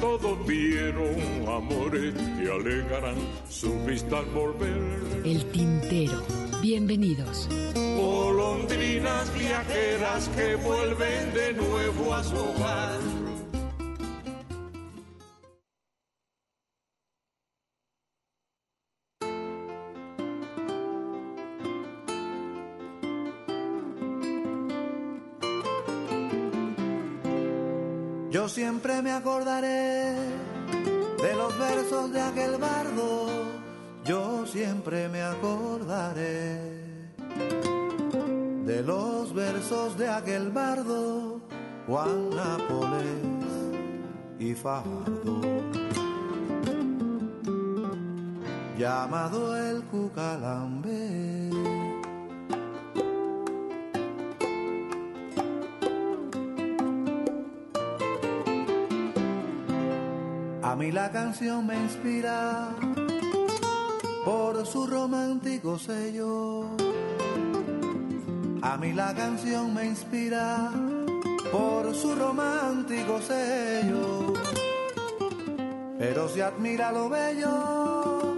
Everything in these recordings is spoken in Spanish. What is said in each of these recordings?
Todos vieron amores que alegarán su vista al volver. El tintero. Bienvenidos. Golondrinas viajeras que vuelven de nuevo a su hogar. Yo siempre me acordaré siempre me acordaré de los versos de aquel bardo, Juan Nápoles y Fajardo, llamado el Cucalambe. A mí la canción me inspira por su romántico sello. A mí la canción me inspira por su romántico sello. Pero se admira lo bello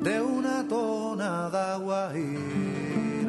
de una tonada guajira.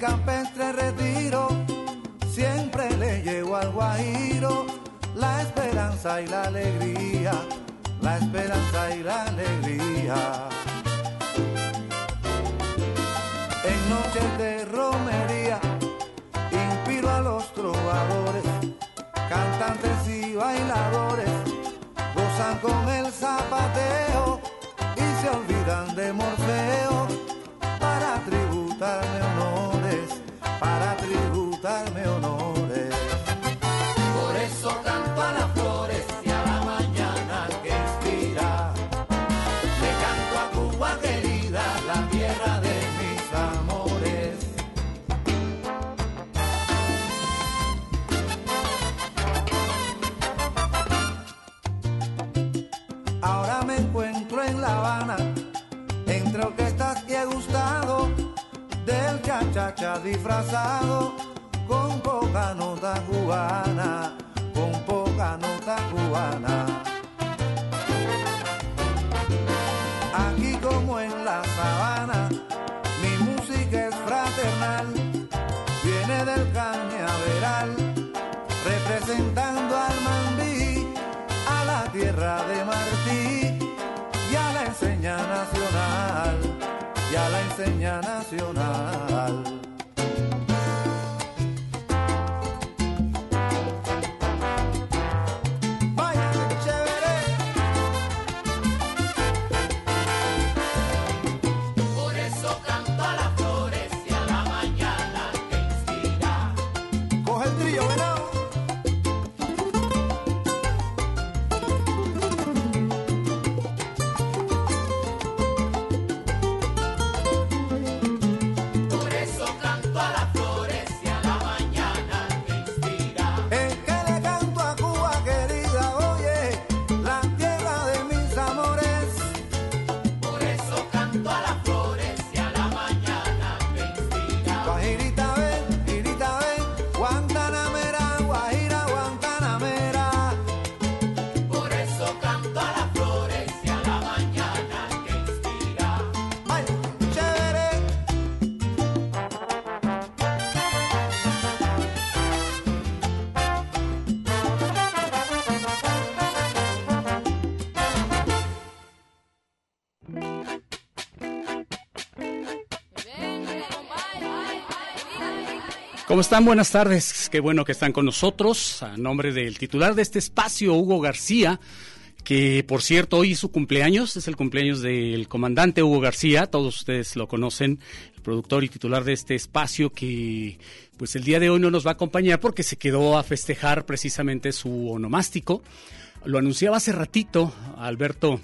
Campestre retiro siempre le llevo al guajiro la esperanza y la alegría, la esperanza y la alegría. En noches de romería inspiro a los trovadores, cantantes y bailadores, gozan con el zapateo y se olvidan de Morfeo para tributarme del chachacha disfrazado con poca nota cubana, con poca nota cubana. Aquí como en la sabana, mi música es fraternal, viene del cañaveral, representando al mambí, a la tierra de Martí y a la enseña nacional, y a la enseña nacional. ¿Cómo están? Buenas tardes. Qué bueno que están con nosotros. A nombre del titular de este espacio, Hugo García, que por cierto hoy es su cumpleaños, es el cumpleaños del comandante Hugo García, todos ustedes lo conocen, el productor y titular de este espacio que pues el día de hoy no nos va a acompañar porque se quedó a festejar precisamente su onomástico. Lo anunciaba hace ratito Alberto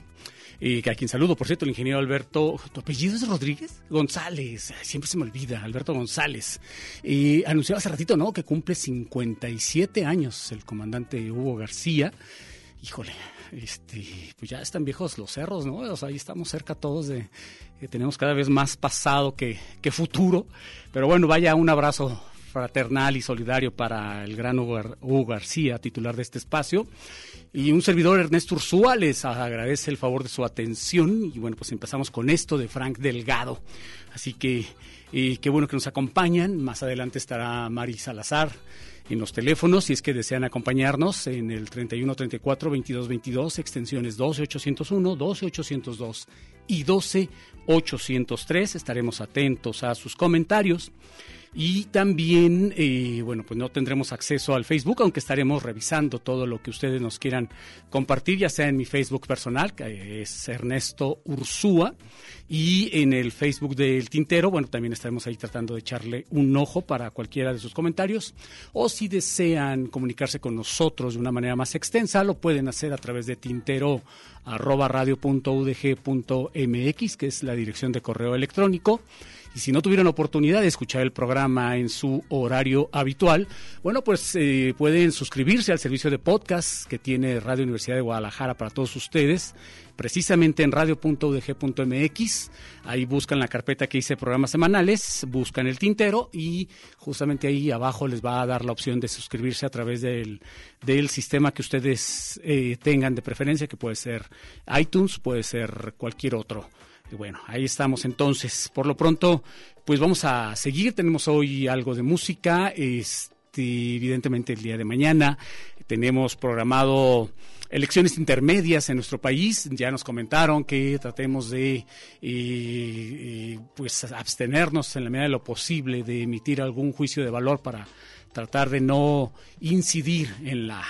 que a quien saludo, por cierto, el ingeniero Alberto, ¿tu apellido es Rodríguez? González, siempre se me olvida, Alberto González. Y anunciaba hace ratito, ¿no? Que cumple 57 años el comandante Hugo García. Híjole, este, pues ya están viejos los cerros, ¿no? O sea, ahí estamos cerca todos de que tenemos cada vez más pasado que, que futuro. Pero bueno, vaya un abrazo fraternal y solidario para el gran Hugo García, titular de este espacio. Y un servidor, Ernesto Ursúa, les agradece el favor de su atención. Y bueno, pues empezamos con esto de Frank Delgado. Así que qué bueno que nos acompañan. Más adelante estará Mari Salazar en los teléfonos si es que desean acompañarnos en el 31 34 22 22 extensiones 12 801 12 802 y 12 803 estaremos atentos a sus comentarios y también, eh, bueno, pues no tendremos acceso al Facebook, aunque estaremos revisando todo lo que ustedes nos quieran compartir, ya sea en mi Facebook personal, que es Ernesto Ursúa, y en el Facebook del Tintero, bueno, también estaremos ahí tratando de echarle un ojo para cualquiera de sus comentarios. O si desean comunicarse con nosotros de una manera más extensa, lo pueden hacer a través de tintero que es la dirección de correo electrónico. Y si no tuvieron oportunidad de escuchar el programa en su horario habitual, bueno, pues eh, pueden suscribirse al servicio de podcast que tiene Radio Universidad de Guadalajara para todos ustedes, precisamente en radio.udg.mx. Ahí buscan la carpeta que dice programas semanales, buscan el tintero y justamente ahí abajo les va a dar la opción de suscribirse a través del, del sistema que ustedes eh, tengan de preferencia, que puede ser iTunes, puede ser cualquier otro. Y bueno, ahí estamos entonces. Por lo pronto, pues vamos a seguir. Tenemos hoy algo de música. Este, evidentemente el día de mañana tenemos programado elecciones intermedias en nuestro país. Ya nos comentaron que tratemos de eh, eh, pues abstenernos en la medida de lo posible de emitir algún juicio de valor para tratar de no incidir en la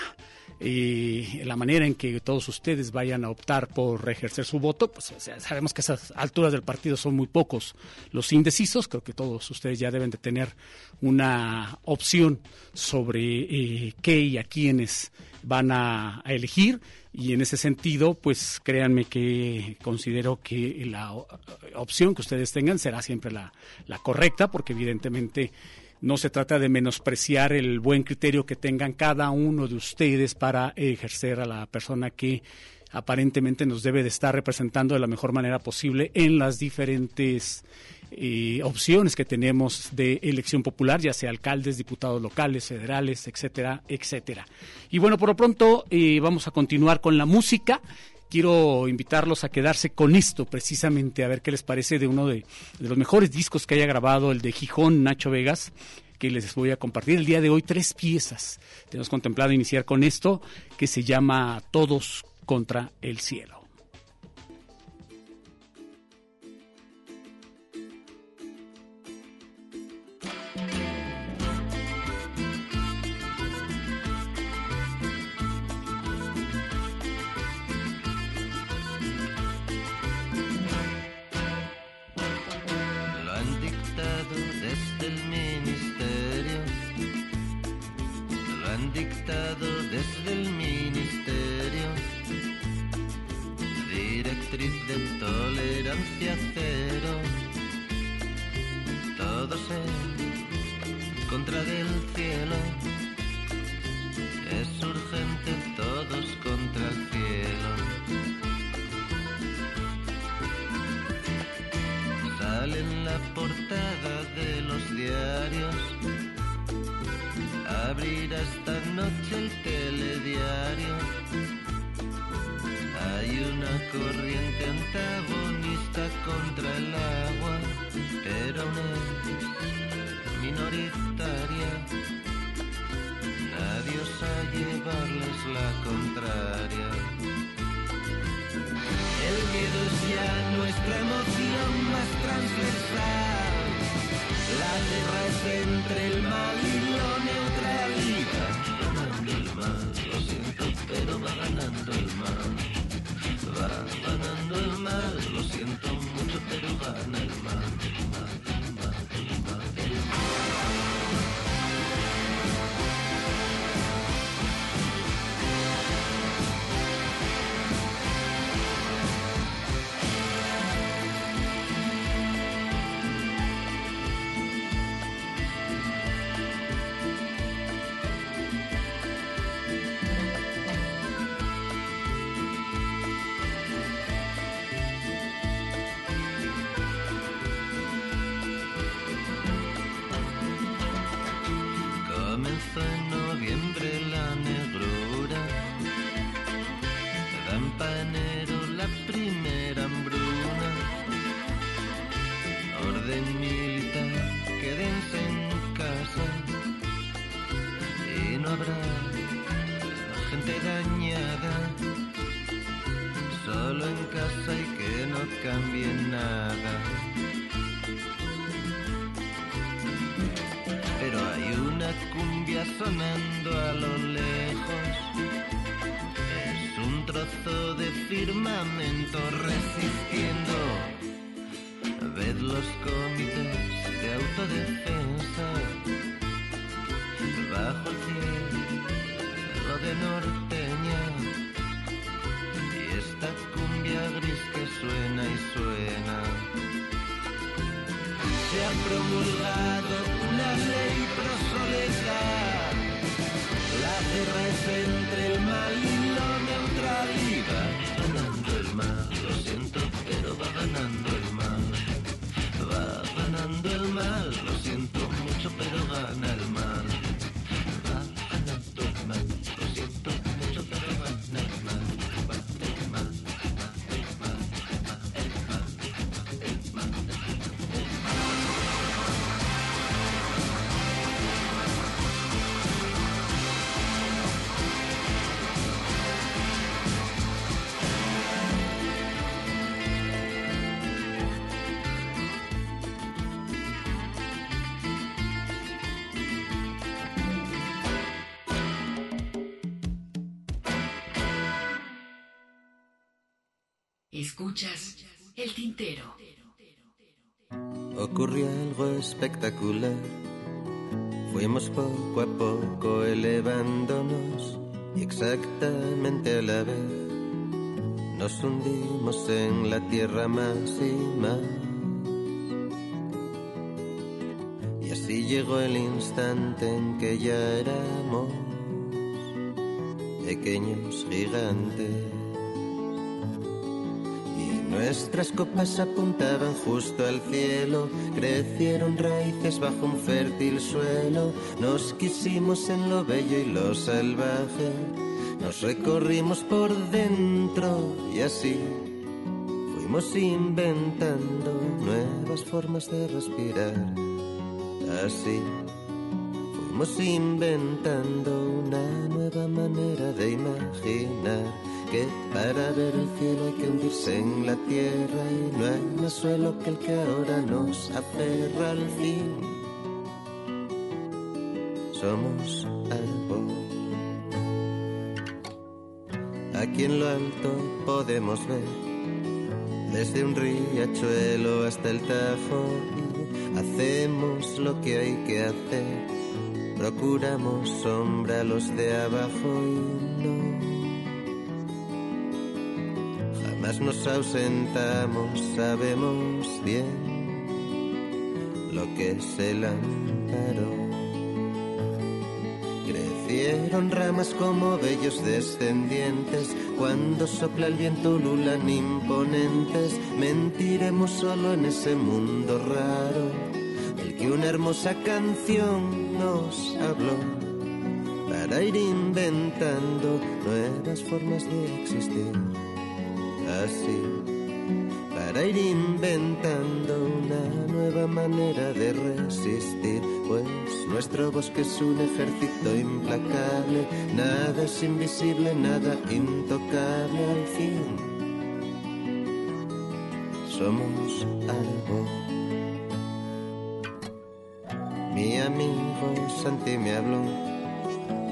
y la manera en que todos ustedes vayan a optar por ejercer su voto, pues sabemos que a esas alturas del partido son muy pocos los indecisos, creo que todos ustedes ya deben de tener una opción sobre eh, qué y a quiénes van a, elegir. Y en ese sentido, pues créanme que considero que la opción que ustedes tengan será siempre la, la correcta, porque evidentemente no se trata de menospreciar el buen criterio que tengan cada uno de ustedes para ejercer a la persona que aparentemente nos debe de estar representando de la mejor manera posible en las diferentes eh, opciones que tenemos de elección popular, ya sea alcaldes, diputados locales, federales, etcétera, etcétera. Y bueno, por lo pronto eh, vamos a continuar con la música quiero invitarlos a quedarse con esto precisamente, a ver qué les parece de uno de, los mejores discos que haya grabado, el de Gijón Nacho Vegas que les voy a compartir el día de hoy tres piezas. Tenemos contemplado iniciar con esto que se llama Todos contra el cielo. Desde el ministerio, directriz de tolerancia cero, todos en contra del cielo, la contraria. El miedo es ya nuestra emoción más transversal La guerra es entre el mal y Escuchas el tintero. Ocurrió algo espectacular. Fuimos poco a poco elevándonos y exactamente a la vez nos hundimos en la tierra más y más. Y así llegó el instante en que ya éramos pequeños gigantes. Nuestras copas apuntaban justo al cielo, crecieron raíces bajo un fértil suelo, nos quisimos en lo bello y lo salvaje, nos recorrimos por dentro y así fuimos inventando nuevas formas de respirar. Así fuimos inventando una nueva manera de imaginar para ver el cielo hay que hundirse en la tierra y no hay más suelo que el que ahora nos aferra al fin. Somos árbol. Aquí en lo alto podemos ver desde un riachuelo hasta el Tajo y hacemos lo que hay que hacer. Procuramos sombra a los de abajo y no Jamás nos ausentamos, sabemos bien lo que es el amparo. Crecieron ramas como bellos descendientes, cuando sopla el viento ululan imponentes, mentiremos solo en ese mundo raro, el que una hermosa canción nos habló, para ir inventando nuevas formas de existir así para ir inventando una nueva manera de resistir, pues nuestro bosque es un ejército implacable, nada es invisible, nada intocable al fin. Somos algo. Mi amigo Santi me habló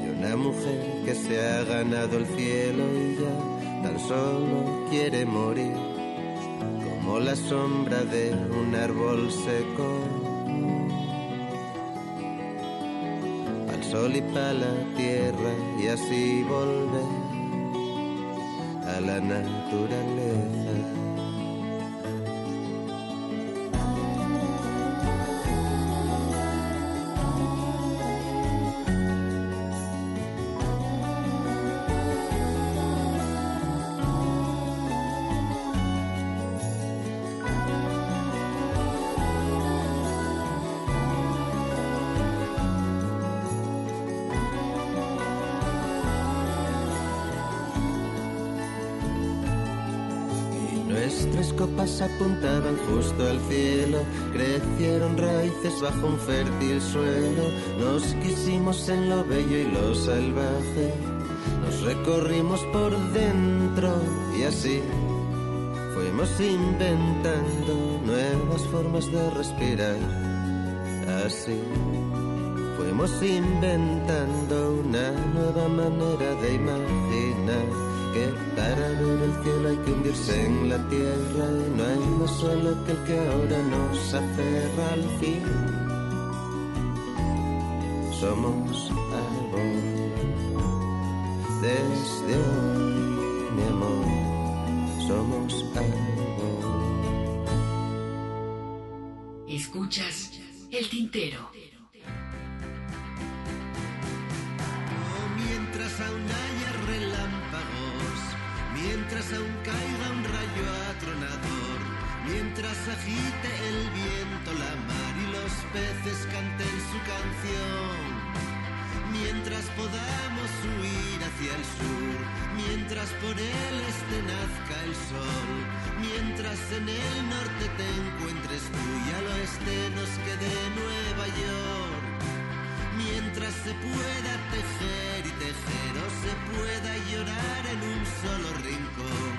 de una mujer que se ha ganado el cielo y ya tan solo quiere morir como la sombra de un árbol seco. Al sol y para la tierra y así volver a la naturaleza. Nuestras copas apuntaban justo al cielo, crecieron raíces bajo un fértil suelo, nos quisimos en lo bello y lo salvaje, nos recorrimos por dentro y así fuimos inventando nuevas formas de respirar, así fuimos inventando una nueva manera de imaginar que para ver el cielo hay que hundirse en la tierra y no hay más solo que el que ahora nos aferra al fin. Somos árbol desde hoy, mi amor, somos árbol. Escuchas el tintero. Mientras podamos huir hacia el sur, mientras por el este nazca el sol, mientras en el norte te encuentres tú y al oeste nos quede Nueva York. Mientras se pueda tejer y tejer o se pueda llorar en un solo rincón.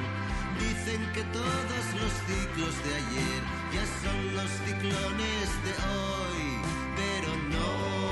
Dicen que todos los ciclos de ayer ya son los ciclones de hoy. Pero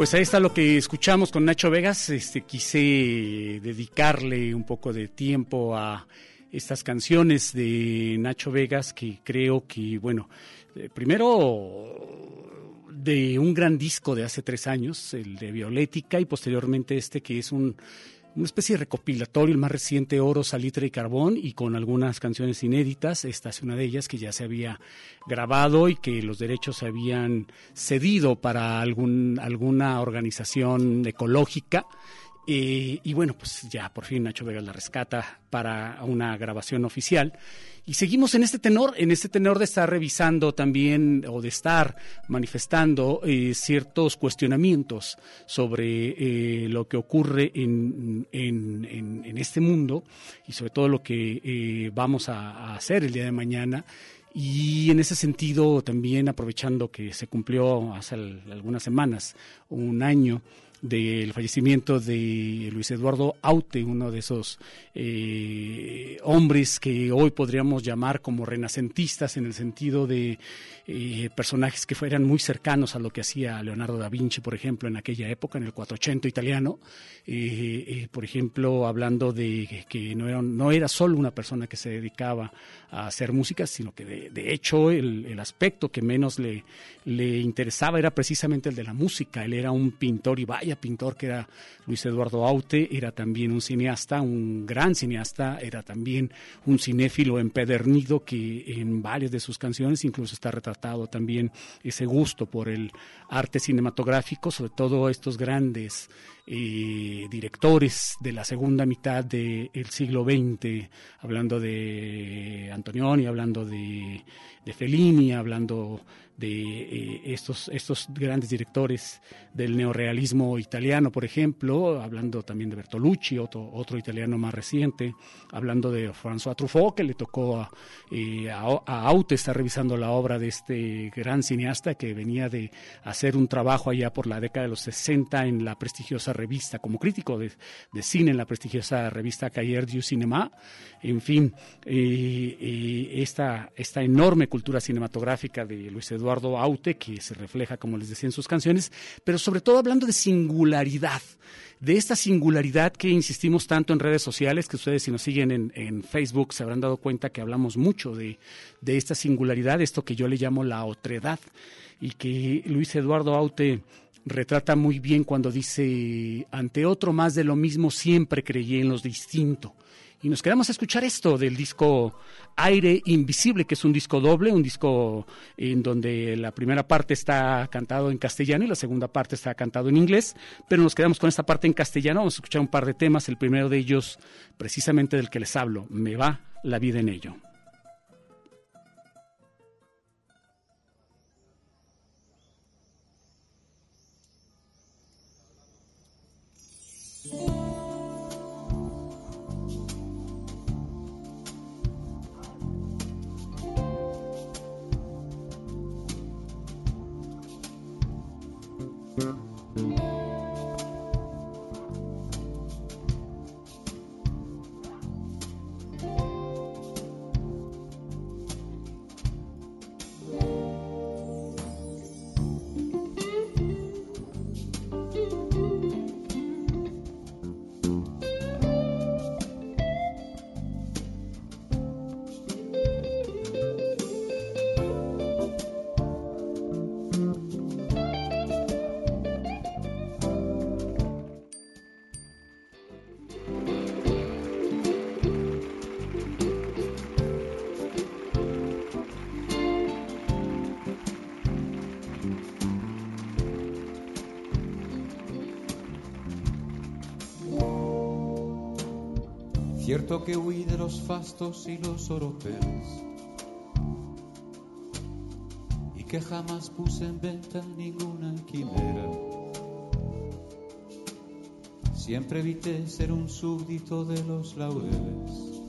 Pues ahí está lo que escuchamos con Nacho Vegas. Este, quise dedicarle un poco de tiempo a estas canciones de Nacho Vegas que creo que, bueno, eh, primero de un gran disco de hace tres años, el de Violética, y posteriormente este que es un una especie de recopilatorio, el más reciente Oro, Salitre y Carbón, y con algunas canciones inéditas. Esta es una de ellas que ya se había grabado y que los derechos se habían cedido para algún, alguna organización ecológica. Eh, y bueno, pues ya por fin Nacho Vegas la rescata para una grabación oficial. Y seguimos en este tenor, en este tenor de estar revisando también o de estar manifestando eh, ciertos cuestionamientos sobre eh, lo que ocurre en, en, en, este mundo y sobre todo lo que vamos a hacer el día de mañana. Y en ese sentido, también aprovechando que se cumplió hace algunas semanas un año del fallecimiento de Luis Eduardo Aute, uno de esos eh, hombres que hoy podríamos llamar como renacentistas en el sentido de eh, personajes que fueran muy cercanos a lo que hacía Leonardo da Vinci, por ejemplo, en aquella época, en el 480 italiano, eh, por ejemplo, hablando de que no era, no era solo una persona que se dedicaba a hacer música, sino que de, hecho el, el, aspecto que menos le, le interesaba era precisamente el de la música. Él era un pintor y vaya pintor que era Luis Eduardo Aute, era también un cineasta, un gran cineasta, era también un cinéfilo empedernido que en varias de sus canciones incluso está retratado también ese gusto por el arte cinematográfico, sobre todo estos grandes eh, directores de la segunda mitad del siglo XX, hablando de Antonioni, hablando de, de Fellini, hablando de eh, estos, estos grandes directores del neorealismo italiano, por ejemplo, hablando también de Bertolucci, otro, otro italiano más reciente, hablando de François Truffaut, que le tocó a, eh, a, a Aute estar revisando la obra de este gran cineasta que venía de hacer un trabajo allá por la década de los 60 en la prestigiosa revista, como crítico de, de cine en la prestigiosa revista Cahiers du Cinéma, en fin, eh, eh, esta, esta enorme cultura cinematográfica de Luis Eduardo Aute, que se refleja, como les decía, en sus canciones, pero sobre todo hablando de singularidad, de esta singularidad que insistimos tanto en redes sociales, que ustedes si nos siguen en, en Facebook se habrán dado cuenta que hablamos mucho de, de esta singularidad, esto que yo le llamo la otredad, y que Luis Eduardo Aute retrata muy bien cuando dice, ante otro más de lo mismo siempre creí en los distinto. Y nos quedamos a escuchar esto del disco Aire Invisible, que es un disco doble, un disco en donde la primera parte está cantado en castellano y la segunda parte está cantado en inglés, pero nos quedamos con esta parte en castellano, vamos a escuchar un par de temas, el primero de ellos precisamente del que les hablo, Me va la vida en ello. Que huí de los fastos y los oropeles y que jamás puse en venta ninguna quimera. Siempre evité ser un súbdito de los laureles,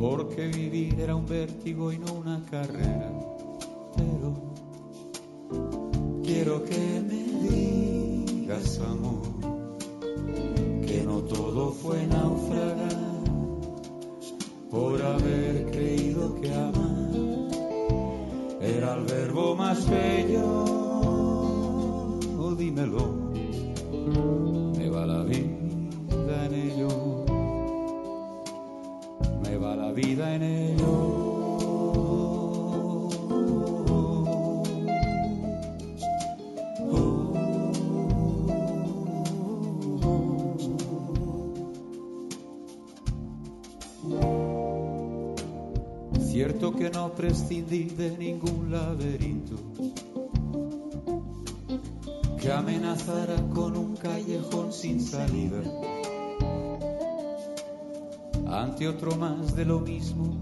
porque vivir era un vértigo y no una carrera. Pero quiero que me por haber creído que amar era el verbo más bello de lo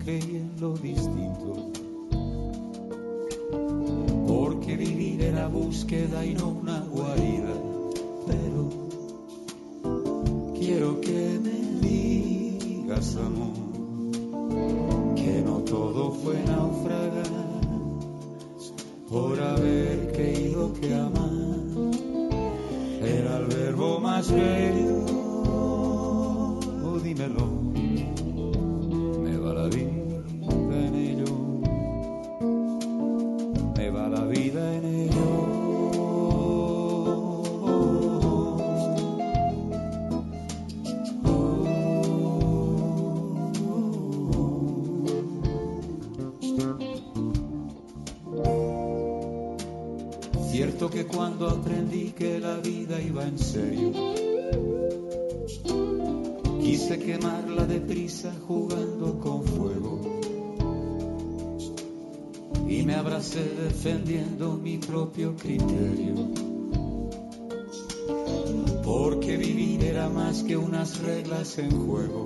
unas reglas en juego.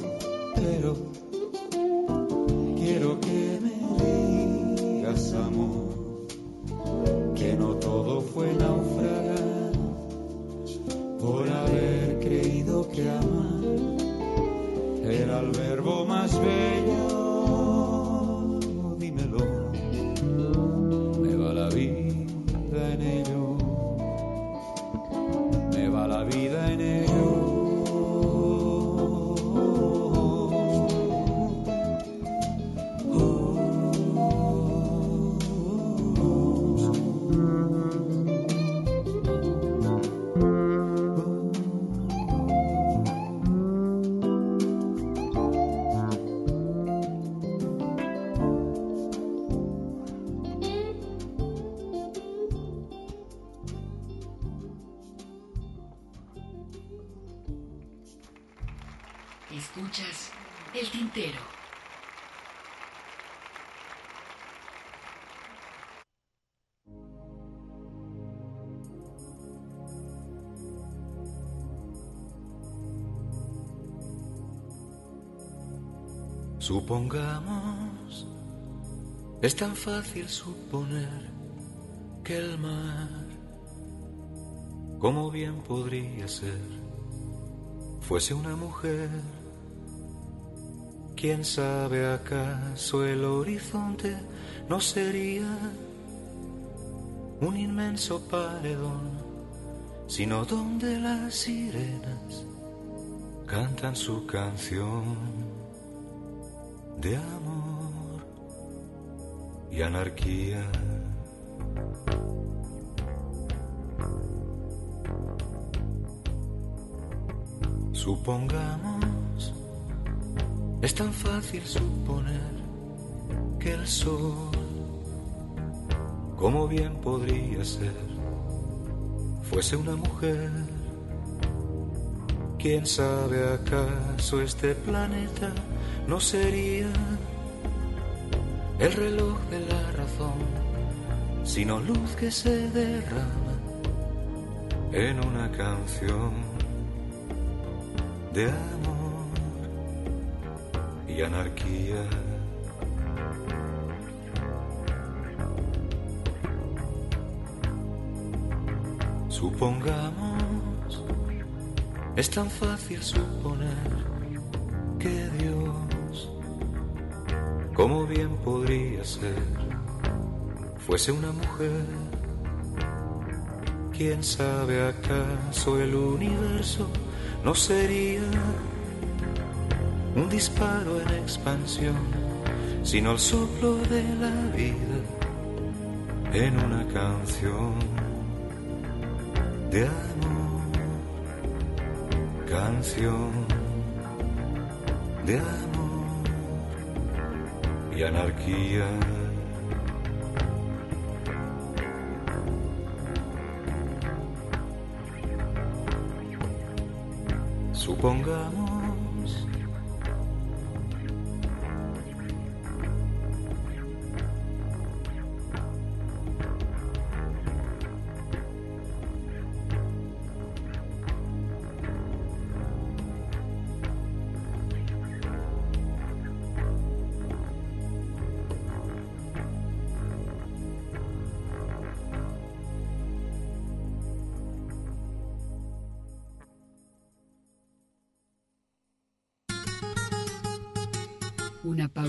Supongamos, es tan fácil suponer que el mar, como bien podría ser, fuese una mujer. ¿Quién sabe acaso el horizonte no sería un inmenso paredón, sino donde las sirenas cantan su canción? De amor y anarquía. Supongamos, es tan fácil suponer que el sol, como bien podría ser, fuese una mujer. ¿Quién sabe acaso este planeta? no sería el reloj de la razón, sino luz que se derrama en una canción de amor y anarquía. Supongamos, es tan fácil suponer que Dios, como bien podría ser, fuese una mujer. ¿Quién sabe acaso el universo no sería un disparo en expansión, sino el soplo de la vida en una canción de amor, de amor y anarquía. Supongamos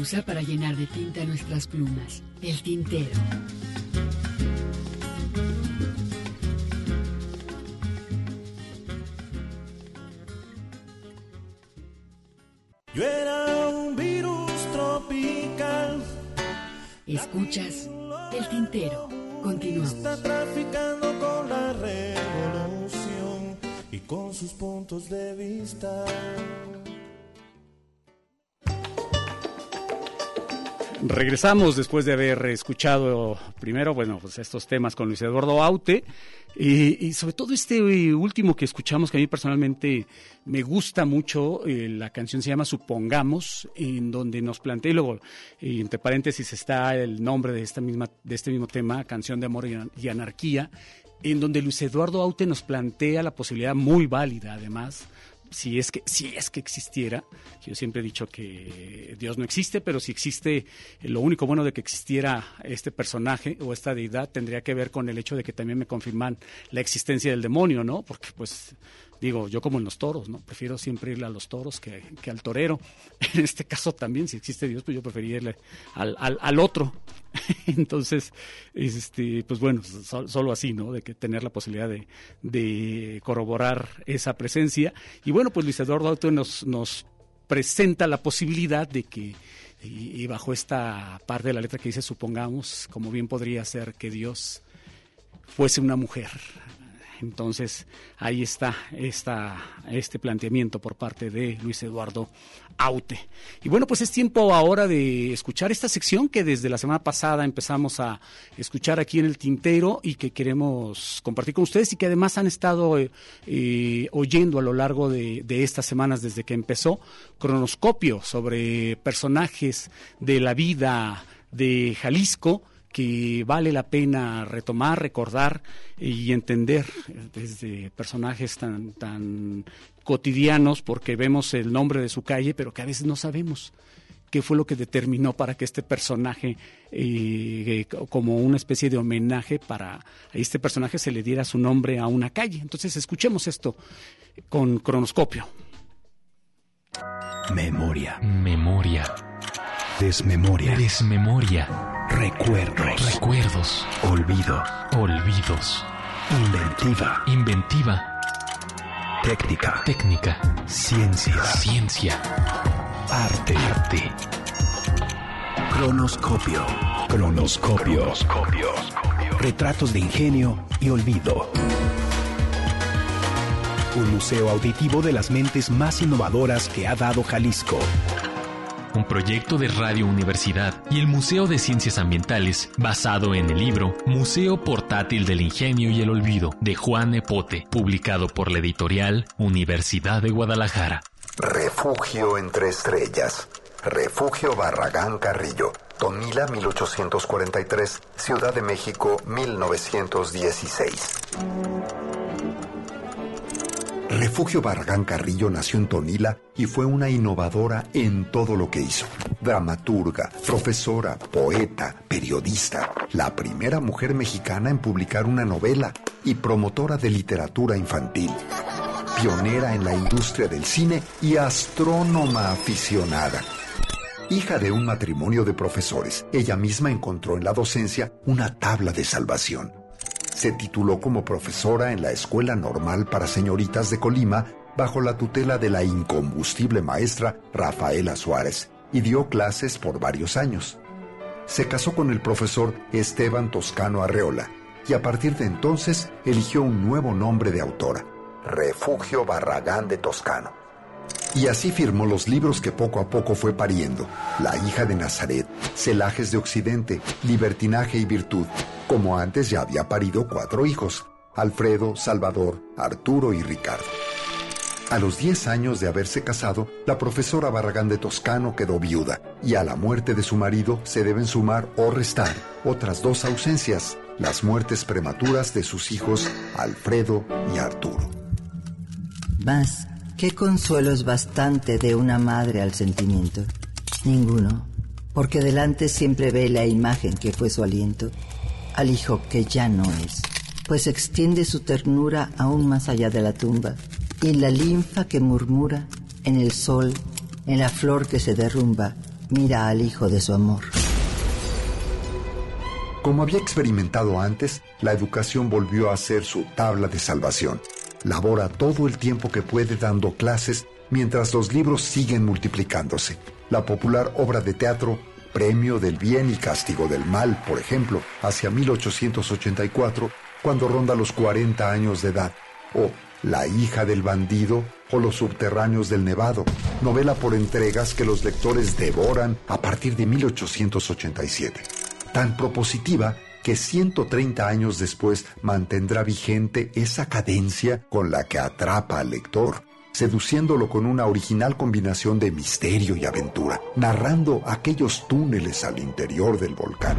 Pausa para llenar de tinta nuestras plumas. El tintero. Regresamos después de haber escuchado primero, bueno, pues estos temas con Luis Eduardo Aute. Y, sobre todo este último que escuchamos que a mí personalmente me gusta mucho, eh, la canción se llama Supongamos, en donde nos plantea, y luego y entre paréntesis está el nombre de esta misma de este mismo tema, Canción de Amor y Anarquía, en donde Luis Eduardo Aute nos plantea la posibilidad muy válida además si es que si es que existiera yo siempre he dicho que Dios no existe pero si existe eh, lo único bueno de que existiera este personaje o esta deidad tendría que ver con el hecho de que también me confirman la existencia del demonio no porque pues digo yo como en los toros no prefiero siempre irle a los toros que, que al torero. En este caso también si existe Dios pues yo preferiría irle al, al, al otro. Entonces este pues bueno so- solo así no de que tener la posibilidad de, de corroborar esa presencia. Y bueno pues Luis Eduardo Auto nos nos presenta la posibilidad de que y, y bajo esta parte de la letra que dice supongamos como bien podría ser que Dios fuese una mujer entonces, ahí está este planteamiento por parte de Luis Eduardo Aute. Y bueno, pues es tiempo ahora de escuchar esta sección que desde la semana pasada empezamos a escuchar aquí en el tintero y que queremos compartir con ustedes y que además han estado eh, eh, oyendo a lo largo de estas semanas desde que empezó, cronoscopio sobre personajes de la vida de Jalisco que vale la pena retomar, recordar y entender desde personajes tan, tan cotidianos, porque vemos el nombre de su calle, pero que a veces no sabemos qué fue lo que determinó para que este personaje, eh, como una especie de homenaje para este personaje se le diera su nombre a una calle. Entonces escuchemos esto con cronoscopio. Memoria. Memoria. Desmemoria. Desmemoria. Recuerdos. Recuerdos. Olvido. Olvidos. Inventiva. Inventiva. Técnica. Técnica. Ciencia. Ciencia. Arte. Arte. Cronoscopio. Cronoscopio. Retratos de ingenio y olvido. Un museo auditivo de las mentes más innovadoras que ha dado Jalisco. Un proyecto de Radio Universidad y el Museo de Ciencias Ambientales basado en el libro Museo Portátil del Ingenio y el Olvido de Juan Epote, publicado por la editorial Universidad de Guadalajara. Refugio entre estrellas. Refugio Barragán Carrillo. Tonila 1843. Ciudad de México 1916. Refugio Barragán Carrillo nació en Tonila y fue una innovadora en todo lo que hizo. Dramaturga, profesora, poeta, periodista, la primera mujer mexicana en publicar una novela y promotora de literatura infantil. Pionera en la industria del cine y astrónoma aficionada. Hija de un matrimonio de profesores, ella misma encontró en la docencia una tabla de salvación. Se tituló como profesora en la Escuela Normal para Señoritas de Colima bajo la tutela de la incombustible maestra Rafaela Suárez y dio clases por varios años. Se casó con el profesor Esteban Toscano Arreola, y a partir de entonces eligió un nuevo nombre de autora, Refugio Barragán de Toscano. Y así firmó los libros que poco a poco fue pariendo. La hija de Nazaret, Celajes de Occidente, Libertinaje y Virtud, como antes ya había parido cuatro hijos, Alfredo, Salvador, Arturo y Ricardo. A los 10 años de haberse casado, la profesora Barragán de Toscano quedó viuda y a la muerte de su marido se deben sumar o restar otras dos ausencias, las muertes prematuras de sus hijos Alfredo y Arturo. Más, ¿qué consuelo es bastante de una madre al sentimiento? Ninguno, porque delante siempre ve la imagen que fue su aliento, al hijo que ya no es, pues extiende su ternura aún más allá de la tumba y la linfa que murmura en el sol, en la flor que se derrumba, mira al hijo de su amor. Como había experimentado antes, la educación volvió a ser su tabla de salvación. Labora todo el tiempo que puede dando clases mientras los libros siguen multiplicándose. La popular obra de teatro Premio del Bien y Castigo del Mal, por ejemplo, hacia 1884, cuando ronda los 40 años de edad, o la hija del bandido o Los subterráneos del Nevado, novela por entregas que los lectores devoran a partir de 1887. Tan propositiva que 130 años después mantendrá vigente esa cadencia con la que atrapa al lector, seduciéndolo con una original combinación de misterio y aventura, narrando aquellos túneles al interior del volcán.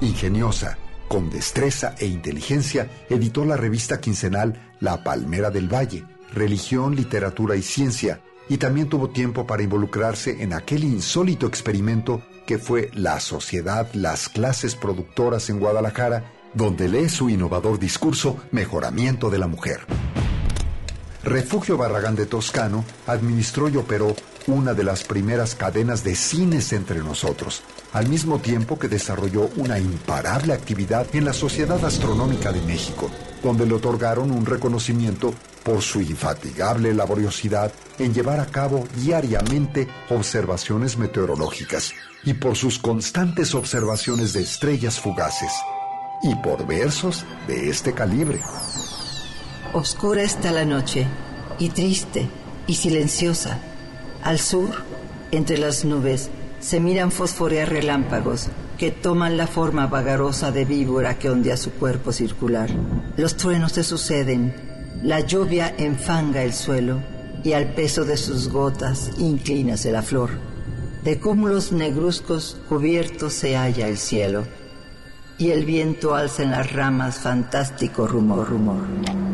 Ingeniosa, con destreza e inteligencia, editó la revista quincenal La Palmera del Valle, Religión, Literatura y Ciencia, y también tuvo tiempo para involucrarse en aquel insólito experimento que fue la Sociedad Las Clases Productoras en Guadalajara, donde lee su innovador discurso Mejoramiento de la Mujer. Refugio Barragán de Toscano administró y operó una de las primeras cadenas de cines entre nosotros, al mismo tiempo que desarrolló una imparable actividad en la Sociedad Astronómica de México, donde le otorgaron un reconocimiento por su infatigable laboriosidad en llevar a cabo diariamente observaciones meteorológicas y por sus constantes observaciones de estrellas fugaces y por versos de este calibre. Oscura está la noche, y triste, y silenciosa. Al sur, entre las nubes, se miran fosforear relámpagos que toman la forma vagarosa de víbora que ondea su cuerpo circular. Los truenos se suceden, la lluvia enfanga el suelo y al peso de sus gotas inclínase la flor. De cúmulos negruzcos cubiertos se halla el cielo y el viento alza en las ramas fantástico rumor, rumor.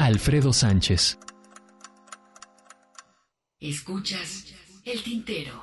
Alfredo Sánchez. Escuchas el tintero.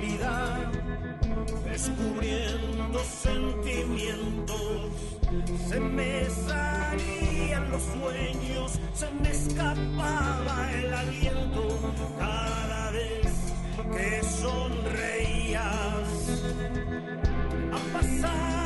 Vida, descubriendo sentimientos, se me salían los sueños, se me escapaba el aliento cada vez que sonreías. Ha pasado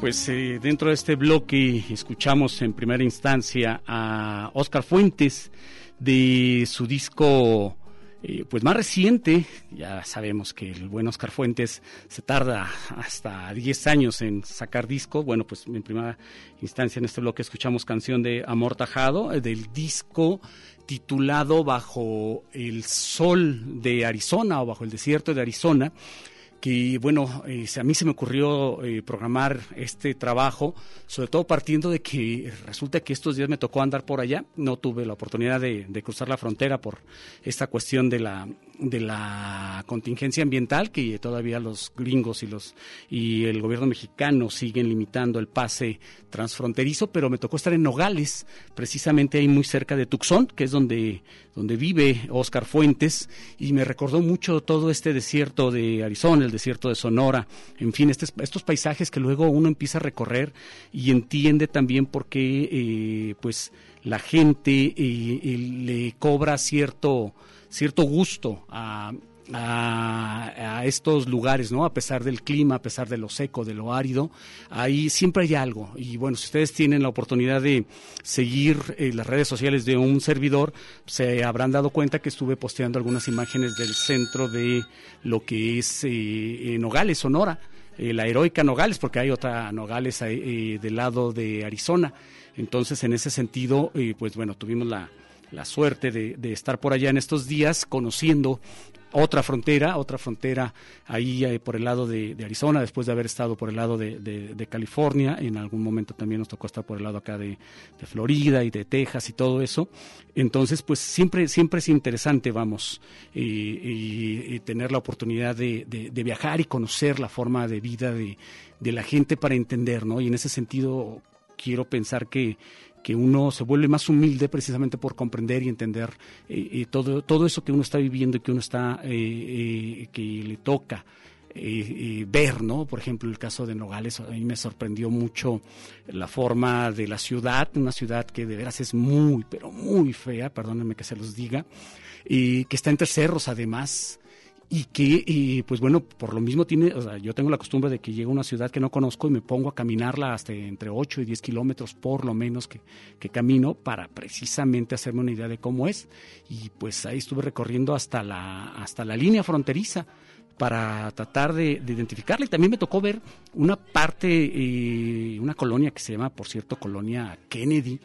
Pues eh, dentro de este bloque escuchamos en primera instancia a Oscar Fuentes de su disco eh, pues más reciente. Ya sabemos que el buen Oscar Fuentes se tarda hasta 10 años en sacar disco. Bueno, pues en primera instancia en este bloque escuchamos canción de Amor Tajado eh, del disco titulado Bajo el Sol de Arizona o Bajo el Desierto de Arizona que bueno, eh, a mí se me ocurrió eh, programar este trabajo, sobre todo partiendo de que resulta que estos días me tocó andar por allá, no tuve la oportunidad de, de cruzar la frontera por esta cuestión de la de la contingencia ambiental que todavía los gringos y los y el gobierno mexicano siguen limitando el pase transfronterizo, pero me tocó estar en Nogales, precisamente ahí muy cerca de Tucson, que es donde donde vive Oscar Fuentes y me recordó mucho todo este desierto de Arizona, el desierto de Sonora, en fin, estos, estos paisajes que luego uno empieza a recorrer y entiende también por qué eh, pues la gente eh, eh, le cobra cierto cierto gusto a, estos lugares, ¿no? A pesar del clima, a pesar de lo seco, de lo árido, ahí siempre hay algo. Y bueno, si ustedes tienen la oportunidad de seguir eh, las redes sociales de un servidor, se habrán dado cuenta que estuve posteando algunas imágenes del centro de lo que es eh, Nogales, Sonora. eh, la heroica Nogales, porque hay otra Nogales eh, del lado de Arizona. Entonces, en ese sentido, eh, pues bueno, tuvimos la, la suerte de, estar por allá en estos días conociendo otra frontera, otra frontera ahí eh, por el lado de, Arizona, después de haber estado por el lado de, California, en algún momento también nos tocó estar por el lado acá de, Florida y de Texas y todo eso. Entonces, pues siempre, siempre es interesante, vamos, y, y- tener la oportunidad de, viajar y conocer la forma de vida de la gente para entender, ¿no? Y en ese sentido quiero pensar que, que uno se vuelve más humilde precisamente por comprender y entender eh, eh, todo, todo eso que uno está viviendo y que uno está, eh, eh, que le toca. ver, ¿no? Por ejemplo, el caso de Nogales, a mí me sorprendió mucho la forma de la ciudad, una ciudad que de veras es muy, pero muy fea, perdónenme que se los diga, y que está entre cerros además, y que, y, pues bueno, por lo mismo tiene, o sea, yo tengo la costumbre de que llego a una ciudad que no conozco y me pongo a caminarla hasta entre 8 y 10 kilómetros por lo menos que, que camino para precisamente hacerme una idea de cómo es. Y pues ahí estuve recorriendo hasta la, hasta la línea fronteriza para tratar de, de identificarla. Y también me tocó ver una parte, eh, una colonia que se llama, por cierto, Colonia Kennedy,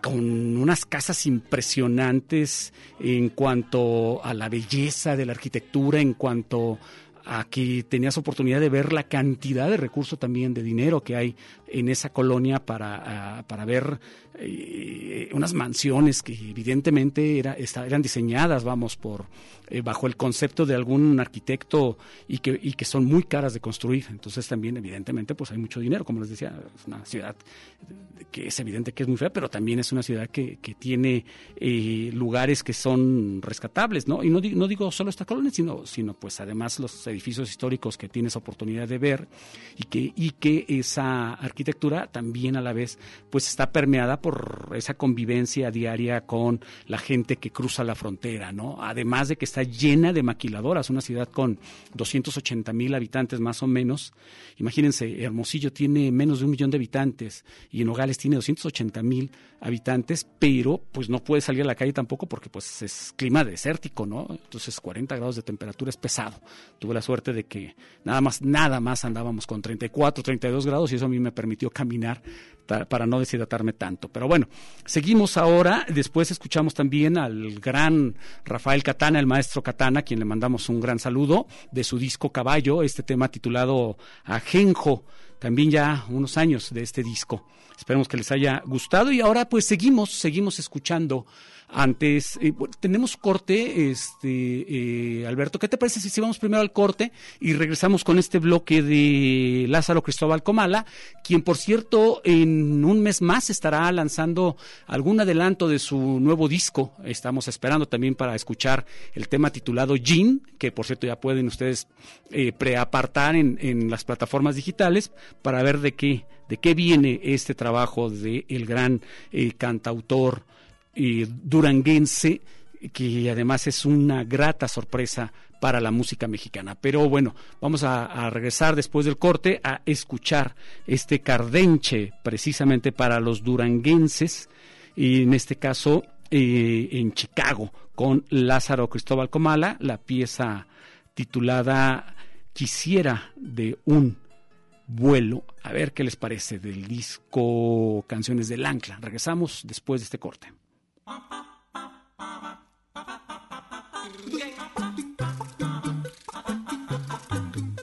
con unas casas impresionantes en cuanto a la belleza de la arquitectura, en cuanto a que tenías oportunidad de ver la cantidad de recursos también de dinero que hay en esa colonia para, ah, para ver eh, unas mansiones que evidentemente era, eran diseñadas, vamos, por eh, bajo el concepto de algún arquitecto y que, y que son muy caras de construir. Entonces también evidentemente pues hay mucho dinero, como les decía, es una ciudad que es evidente que es muy fea, pero también es una ciudad que, que tiene eh, lugares que son rescatables, ¿no? Y no, no digo solo esta colonia, sino, sino pues además los edificios históricos que tienes oportunidad de ver y que, y que esa arquitectura también a la vez pues está permeada por esa convivencia diaria con la gente que cruza la frontera, ¿no? Además de que está llena de maquiladoras, una ciudad con 280 mil habitantes más o menos. Imagínense, Hermosillo tiene menos de un millón de habitantes y en Nogales tiene 280 mil habitantes, pero pues no puede salir a la calle tampoco porque pues es clima desértico, ¿no? Entonces 40 grados de temperatura es pesado. Tuve la suerte de que nada más, nada más andábamos con 34, 32 grados y eso a mí me permitió caminar para no deshidratarme tanto. Pero bueno, seguimos ahora. Después escuchamos también al gran Rafael Catana, el maestro Catana, a quien le mandamos un gran saludo de su disco Caballo, este tema titulado Ajenjo. También ya unos años de este disco. Esperemos que les haya gustado y ahora pues seguimos, seguimos escuchando. Antes, eh, tenemos corte, este, eh, Alberto, ¿qué te parece si, vamos primero al corte y regresamos con este bloque de Lázaro Cristóbal Comala, quien por cierto en un mes más estará lanzando algún adelanto de su nuevo disco. Estamos esperando también para escuchar el tema titulado Jean, que por cierto ya pueden ustedes eh, preapartar en, en las plataformas digitales para ver de qué, de qué viene este trabajo del el gran eh, cantautor eh, duranguense, que además es una grata sorpresa para la música mexicana. Pero bueno, vamos a, regresar después del corte a escuchar este cardenche precisamente para los duranguenses, y en este caso eh, en Chicago, con Lázaro Cristóbal Comala, la pieza titulada Quisiera de un vuelo. A ver qué les parece del disco Canciones del Ancla. Regresamos después de este corte.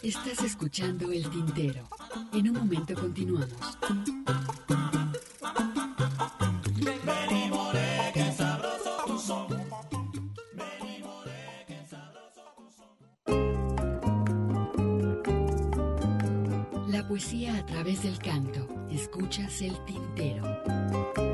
Estás escuchando El Tintero. En un momento continuamos. La poesía a través del canto. Escuchas El Tintero.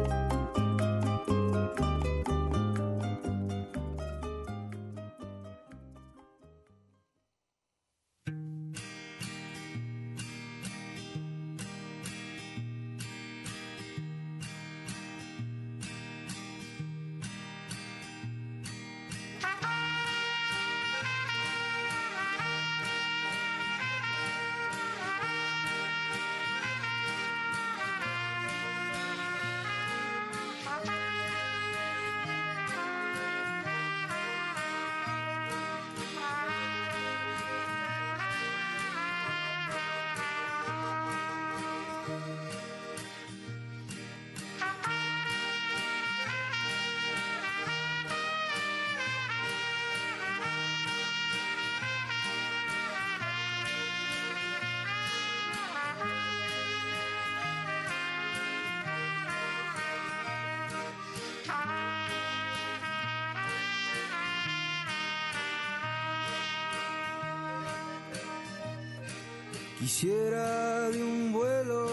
Quisiera de un vuelo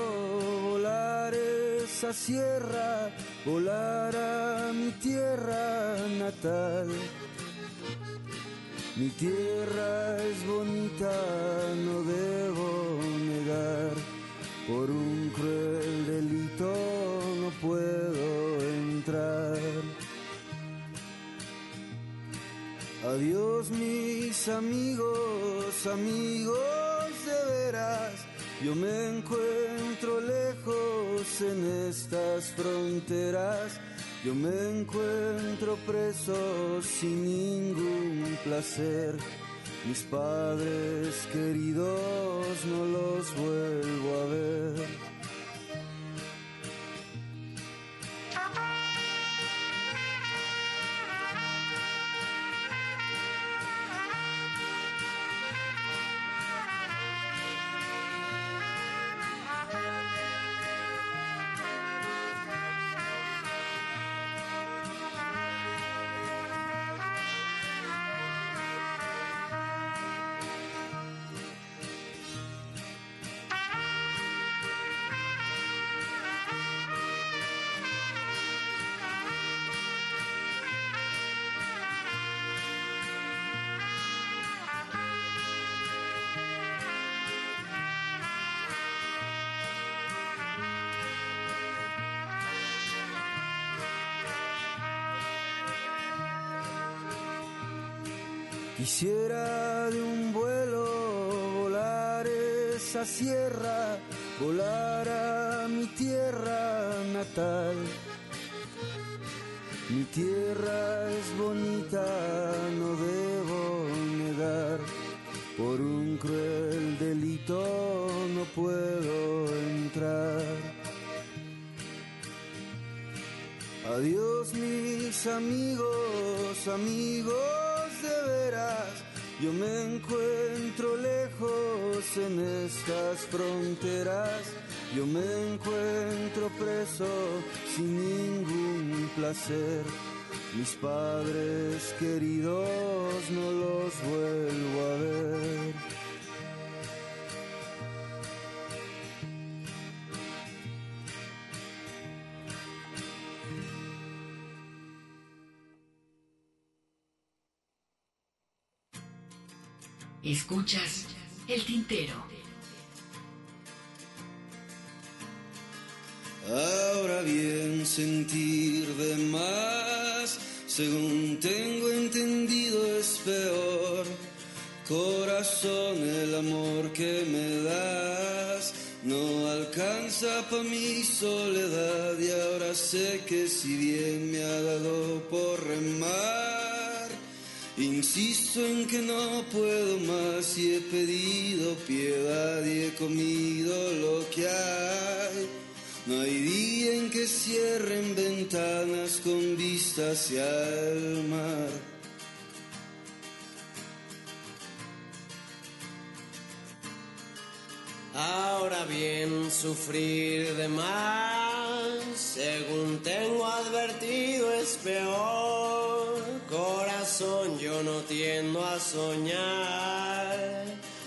volar esa sierra, volar a mi tierra natal. Mi tierra es bonita, no debo negar. Por un cruel delito no puedo entrar. Adiós mis amigos, amigos fronteras. Yo me encuentro preso sin ningún placer. Mis padres queridos no los vuelvo a ver. Quisiera de un vuelo volar esa sierra, volar a mi tierra natal. Mi tierra es bonita, no debo negar. Por un cruel delito no puedo entrar. Adiós mis amigos, amigos me encuentro lejos en estas fronteras. Yo me encuentro preso sin ningún placer. Mis padres queridos no los vuelvo a ver. Escuchas el tintero. Ahora bien, sentir de más, según tengo entendido, es peor. Corazón, el amor que me das no alcanza pa' mi soledad y ahora sé que si bien me ha dado insisto en que no puedo más y he pedido piedad y he comido lo que hay. No hay día en que cierren ventanas con vista hacia el mar. Ahora bien, sufrir de más, según tengo advertido, es peor. Yo no tiendo a soñar,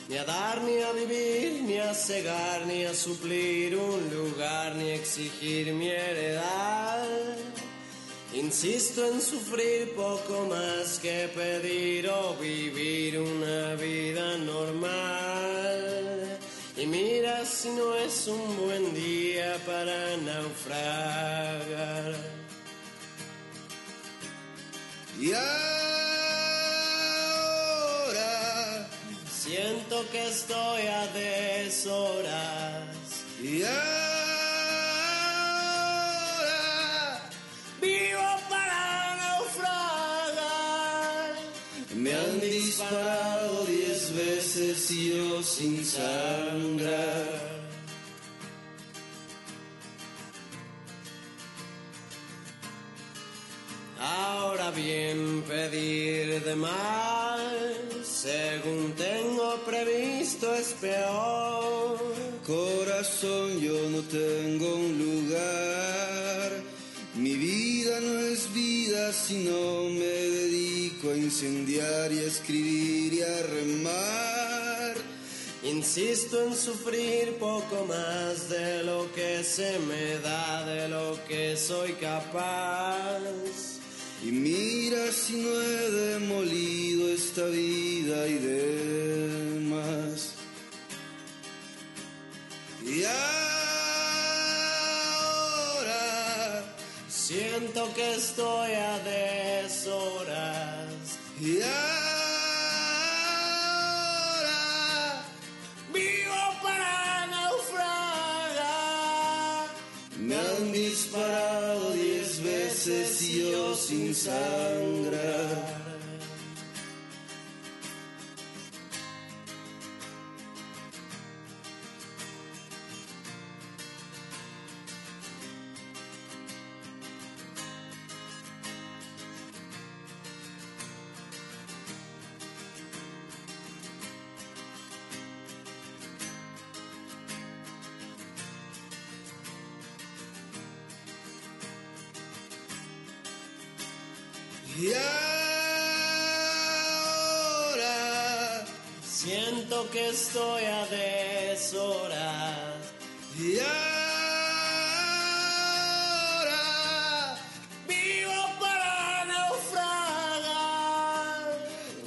ni a dar, ni a vivir, ni a cegar, ni a suplir un lugar, ni exigir mi heredad. Insisto en sufrir poco más que pedir o vivir una vida normal. Y mira si no es un buen día para naufragar. Y siento que estoy a deshoras. Y ahora vivo para naufragar. Me han disparado diez veces y yo sin sangrar. Ahora bien, pedir de más, según tengo peor. Corazón, yo no tengo un lugar. Mi vida no es vida si no me dedico a incendiar y a escribir y a remar. Insisto en sufrir poco más de lo que se me da, de lo que soy capaz. Y mira si no he demolido esta vida y demás. Y ahora siento que estoy a deshoras. Y ahora vivo para naufragar. Me han disparado diez veces y yo sin sangrar. Siento que estoy a deshoras. Y ahora vivo para naufragar.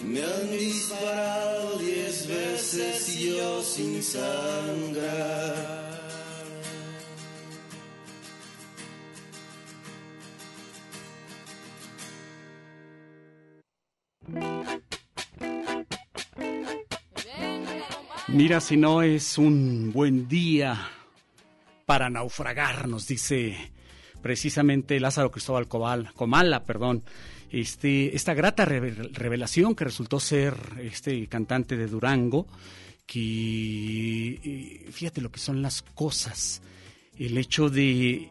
Me han disparado diez veces y yo sin sangrar. Mira si no es un buen día para naufragar, nos dice precisamente Lázaro Cristóbal Cobal, Comala, perdón, este, esta grata revelación que resultó ser este cantante de Durango, que fíjate lo que son las cosas, el hecho de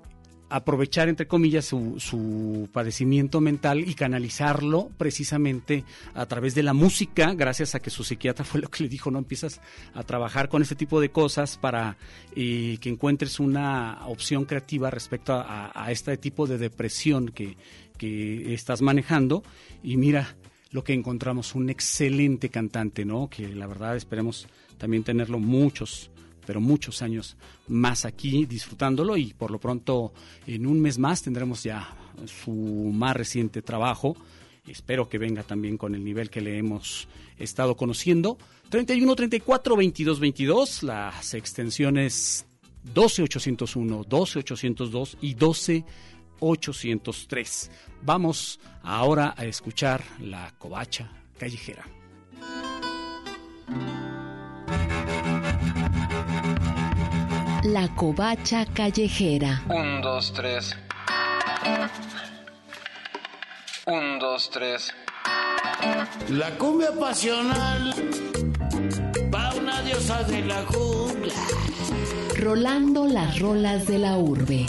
aprovechar, entre comillas, su, su, padecimiento mental y canalizarlo precisamente a través de la música, gracias a que su psiquiatra fue lo que le dijo, no empiezas a trabajar con este tipo de cosas para eh, que encuentres una opción creativa respecto a, a, este tipo de depresión que, que estás manejando. Y mira lo que encontramos, un excelente cantante, ¿no? Que la verdad esperemos también tenerlo muchos pero muchos años más aquí disfrutándolo y por lo pronto en un mes más tendremos ya su más reciente trabajo. Espero que venga también con el nivel que le hemos estado conociendo. 31 34 22 22, las extensiones 12 801, 12 802 y 12 803. Vamos ahora a escuchar la covacha callejera. La covacha callejera. Un, dos, tres. Un, dos, tres. La cumbia pasional va una diosa de la jungla. Rolando las rolas de la urbe.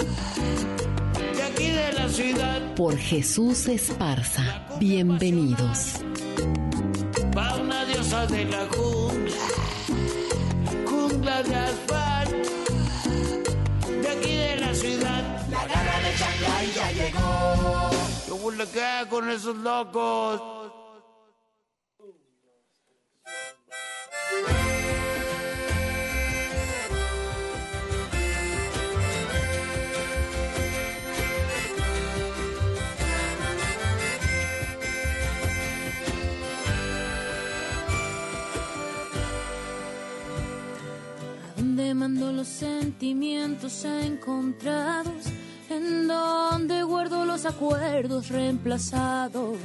De aquí de la ciudad. Por Jesús Esparza. Bienvenidos. Va una diosa de la jungla. Jungla de asfalto aquí de la ciudad. La garra de Shanghai ya llegó. ¿Qué huele qué con esos locos? Donde mando los sentimientos encontrados, en donde guardo los acuerdos reemplazados.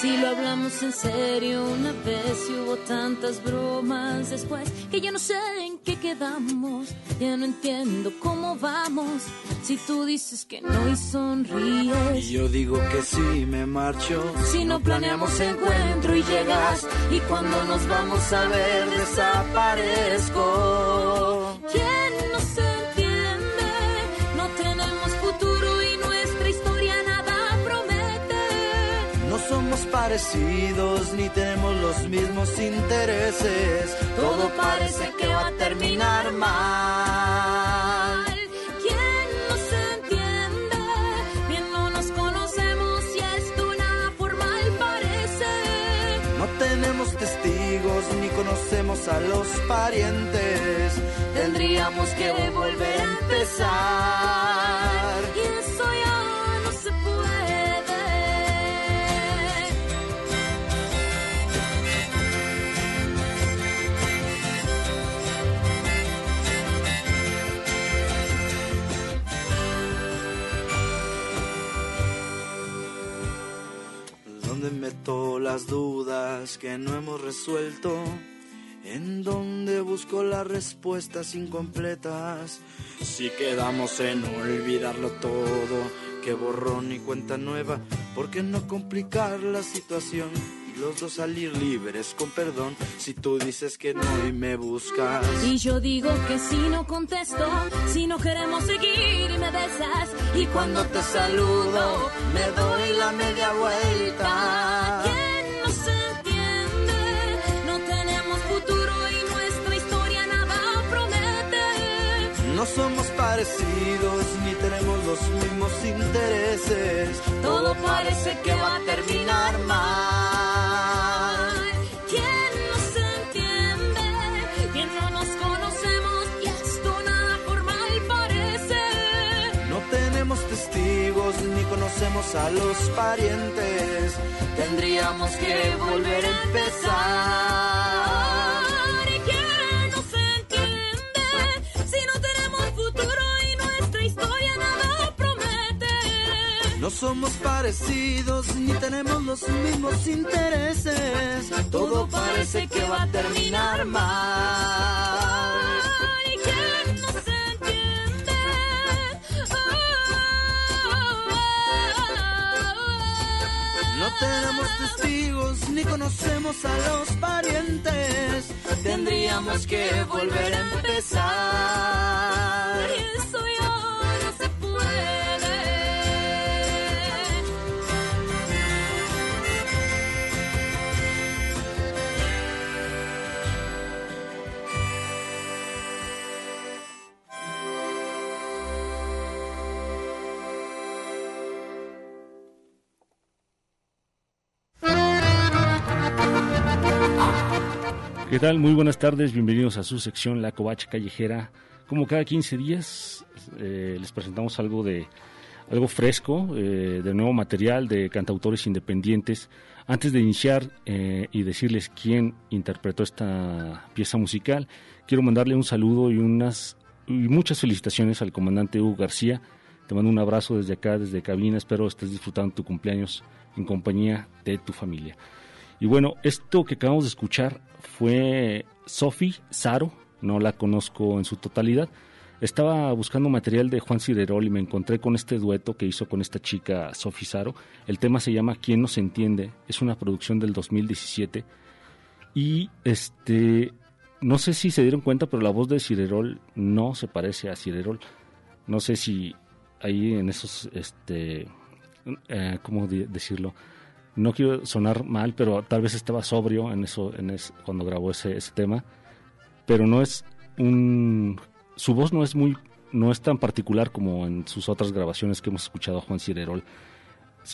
Si lo hablamos en serio una vez y hubo tantas bromas después que ya no sé en qué quedamos, ya no entiendo cómo vamos. Si tú dices que no y sonríes, y yo digo que sí, me marcho. Si no planeamos encuentro y llegas, y cuando nos vamos a ver desaparezco. ¿Quién nos parecidos ni tenemos los mismos intereses. Todo parece que va a terminar mal. ¿Quién nos entiende? Bien no nos conocemos y esto nada formal parece. No tenemos testigos testigos ni conocemos a los parientes. Tendríamos que volver a empezar. ¿Dónde meto las dudas que no hemos resuelto? ¿En dónde busco las respuestas incompletas? Si quedamos en olvidarlo todo, que borrón y cuenta nueva, ¿por qué no complicar la situación? Y los dos salir libres con perdón, si tú dices que no y me buscas. Y yo digo que si no contesto, si no queremos seguir y me besas. Y cuando te saludo, me doy la media vuelta. Somos parecidos ni tenemos los mismos intereses. Todo parece que va a terminar mal. ¿Quién no se entiende? ¿Quién no nos conocemos? Y esto nada formal parece. No tenemos testigos ni conocemos a los parientes. Tendríamos que volver a empezar. No somos parecidos ni tenemos los mismos intereses. Todo parece que va a terminar mal. No tenemos testigos ni conocemos a los parientes. Tendríamos que volver a empezar. ¿Qué tal? Muy buenas tardes, bienvenidos a su sección La Covacha Callejera. Como cada 15 días eh, les presentamos algo de algo fresco, eh, de nuevo material de cantautores independientes. Antes de iniciar eh, y decirles quién interpretó esta pieza musical, quiero mandarle un saludo y unas y muchas felicitaciones al comandante Hugo García. Te mando un abrazo desde acá, desde cabina. Espero estés disfrutando tu cumpleaños en compañía de tu familia. Y bueno, esto que acabamos de escuchar fue Sophie Saro, no la conozco en su totalidad. Estaba buscando material de Juan Cirerol y me encontré con este dueto que hizo con esta chica Sophie Saro. El tema se llama ¿Quién no se entiende? Es una producción del 2017. Y este, no sé si se dieron cuenta, pero la voz de Cirerol no se parece a Cirerol. No sé si ahí en esos, este, eh, ¿cómo de- decirlo? No quiero sonar mal, pero tal vez estaba sobrio en eso, en es- cuando grabó ese, tema, pero no es un, su voz no es muy, no es tan particular como en sus otras grabaciones que hemos escuchado a Juan Cirerol.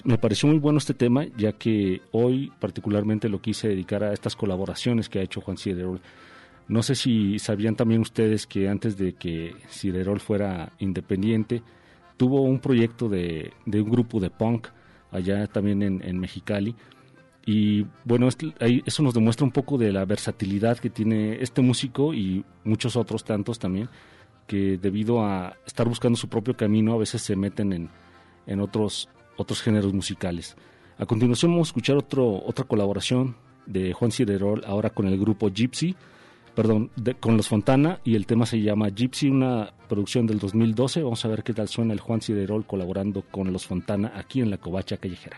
Me pareció muy bueno este tema, ya que hoy particularmente lo quise dedicar a estas colaboraciones que ha hecho Juan Cirerol. No sé si sabían también ustedes que antes de que Cirerol fuera independiente, tuvo un proyecto de, de un grupo de punk allá también en, en Mexicali. Y bueno, eso nos demuestra un poco de la versatilidad que tiene este músico y muchos otros tantos también, que debido a estar buscando su propio camino a veces se meten en, en otros, otros géneros musicales. A continuación vamos a escuchar otro, otra colaboración de Juan Cirerol ahora con el grupo Gypsy, perdón, de- con los Fontana y el tema se llama Gypsy, una producción del 2012. Vamos a ver qué tal suena el Juan Cirerol colaborando con los Fontana aquí en la Covacha Callejera.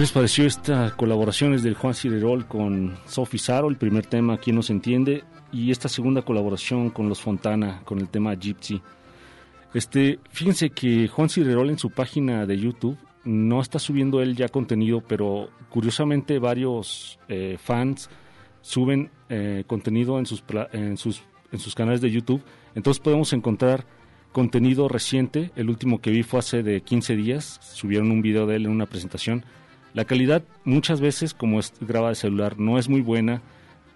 ¿Qué les pareció esta colaboración del Juan Cirerol con Sophie Saro, el primer tema, ¿Quién nos entiende? Y esta segunda colaboración con los Fontana, con el tema Gypsy. Este, fíjense que Juan Cirerol en su página de YouTube no está subiendo él ya contenido, pero curiosamente varios eh, fans suben eh, contenido en sus, en, sus, en sus canales de YouTube. Entonces podemos encontrar contenido reciente. El último que vi fue hace de 15 días. Subieron un video de él en una presentación. La calidad muchas veces, como es grabada de celular, no es muy buena,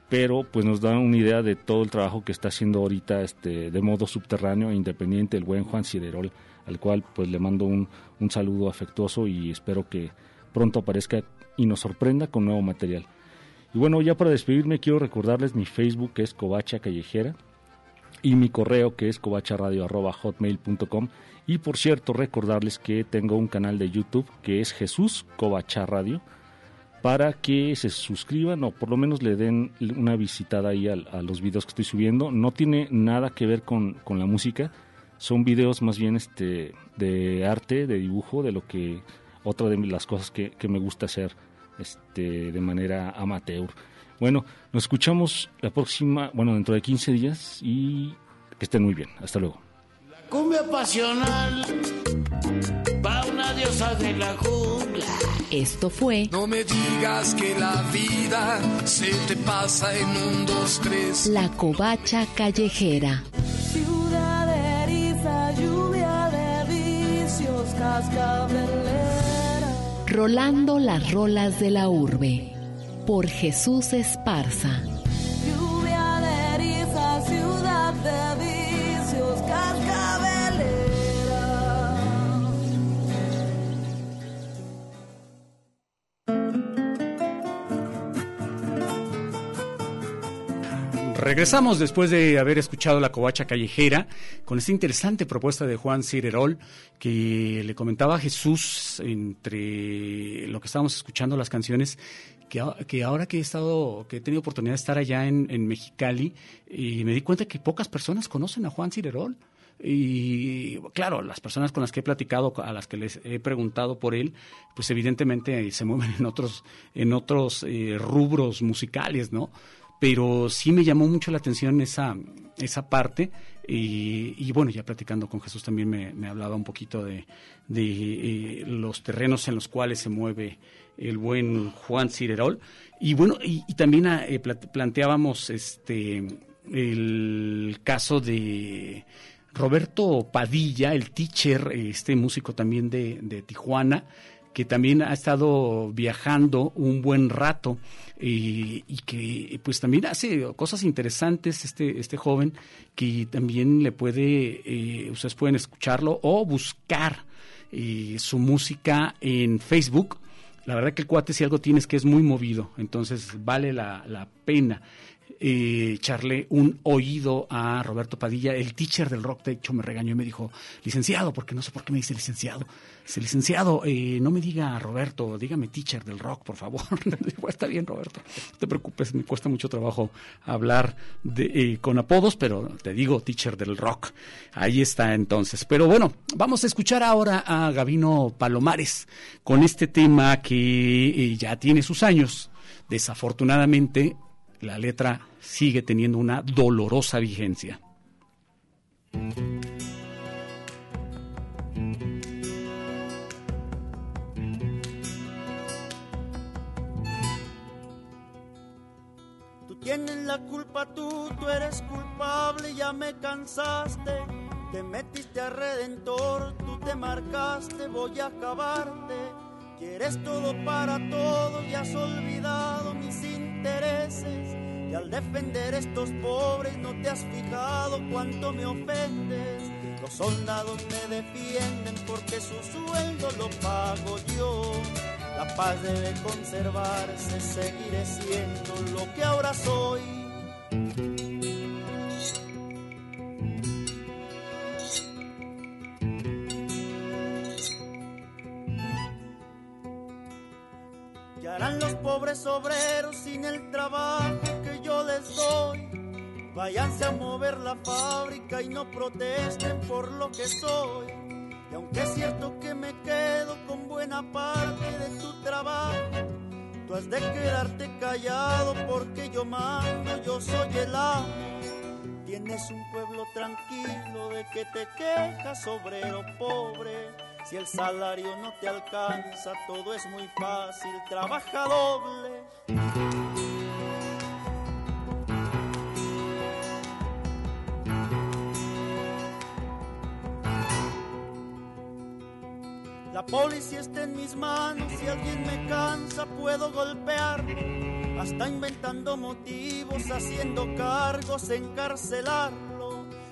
pero pues nos da una idea de todo el trabajo que está haciendo ahorita este, de modo subterráneo e independiente el buen Juan Ciderol, al cual pues le mando un, un saludo afectuoso y espero que pronto aparezca y nos sorprenda con nuevo material. Y bueno, ya para despedirme quiero recordarles mi Facebook que es Covacha Callejera y mi correo que es covacharadio.hotmail.com y por cierto recordarles que tengo un canal de YouTube que es Jesús Covacha Radio para que se suscriban o por lo menos le den una visitada ahí a, los videos que estoy subiendo. No tiene nada que ver con, con la música, son videos más bien este de arte, de dibujo, de lo que otra de las cosas que, que me gusta hacer este de manera amateur. Bueno, nos escuchamos la próxima, bueno, dentro de 15 días y que estén muy bien. Hasta luego. Cumbia pasional va una diosa de la jungla. Esto fue No me digas que la vida se te pasa en un, dos, tres. La Covacha Callejera. Ciudad de eriza, lluvia de vicios, cascabelera. Rolando las rolas de la urbe. Por Jesús Esparza. Lluvia de eriza, ciudad de vicios, Regresamos después de haber escuchado la covacha callejera con esta interesante propuesta de Juan Cirerol que le comentaba a Jesús entre lo que estábamos escuchando las canciones que, ahora que he estado que he tenido oportunidad de estar allá en, en Mexicali y me di cuenta que pocas personas conocen a Juan Cirerol y claro, las personas con las que he platicado, a las que les he preguntado por él, pues evidentemente se mueven en otros, en otros eh, rubros musicales, ¿no? Pero sí me llamó mucho la atención esa, esa parte y, y bueno, ya platicando con Jesús también me, me hablaba un poquito de, de eh, los terrenos en los cuales se mueve el buen Juan Cirerol. Y bueno, y, también ah, eh, planteábamos este el caso de Roberto Padilla, el teacher, este músico también de, de Tijuana, que también ha estado viajando un buen rato y, y que pues también hace cosas interesantes este, este joven que también le puede, eh, ustedes pueden escucharlo o buscar eh, su música en Facebook. La verdad que el cuate si algo tiene es que es muy movido, entonces vale la pena eh, echarle un oído a Roberto Padilla, el teacher del rock, de hecho me regañó y me dijo, licenciado, porque no sé por qué me dice licenciado. Dice, licenciado, eh, no me diga Roberto, dígame teacher del rock, por favor. Digo, está bien, Roberto, no te preocupes, me cuesta mucho trabajo hablar eh, con apodos, pero te digo teacher del rock. Ahí está entonces. Pero bueno, vamos a escuchar ahora a Gavino Palomares con este tema que eh, ya tiene sus años. Desafortunadamente, la letra sigue teniendo una dolorosa vigencia. Tú tienes la culpa, tú, tú eres culpable, ya me cansaste. Te metiste a redentor, tú te marcaste, voy a acabarte. Quieres todo para todo y has olvidado mis intereses. Y al defender estos pobres no te has fijado cuánto me ofendes. Los soldados me defienden porque su sueldo lo pago yo. La paz debe conservarse, seguiré siendo lo que ahora soy. ¿Qué harán los pobres obreros sin el trabajo que yo les doy? Váyanse a mover la fábrica y no protesten por lo que soy. Y aunque es cierto que me quedo con buen buena parte de tu trabajo. Tú has de quedarte callado porque yo mando, yo soy el amo. Tienes un pueblo tranquilo de que te quejas, obrero pobre. Si el salario no te alcanza, todo es muy fácil, trabaja doble. La policía está en mis manos, si alguien me cansa puedo golpear. Hasta inventando motivos, haciendo cargos, encarcelarlo.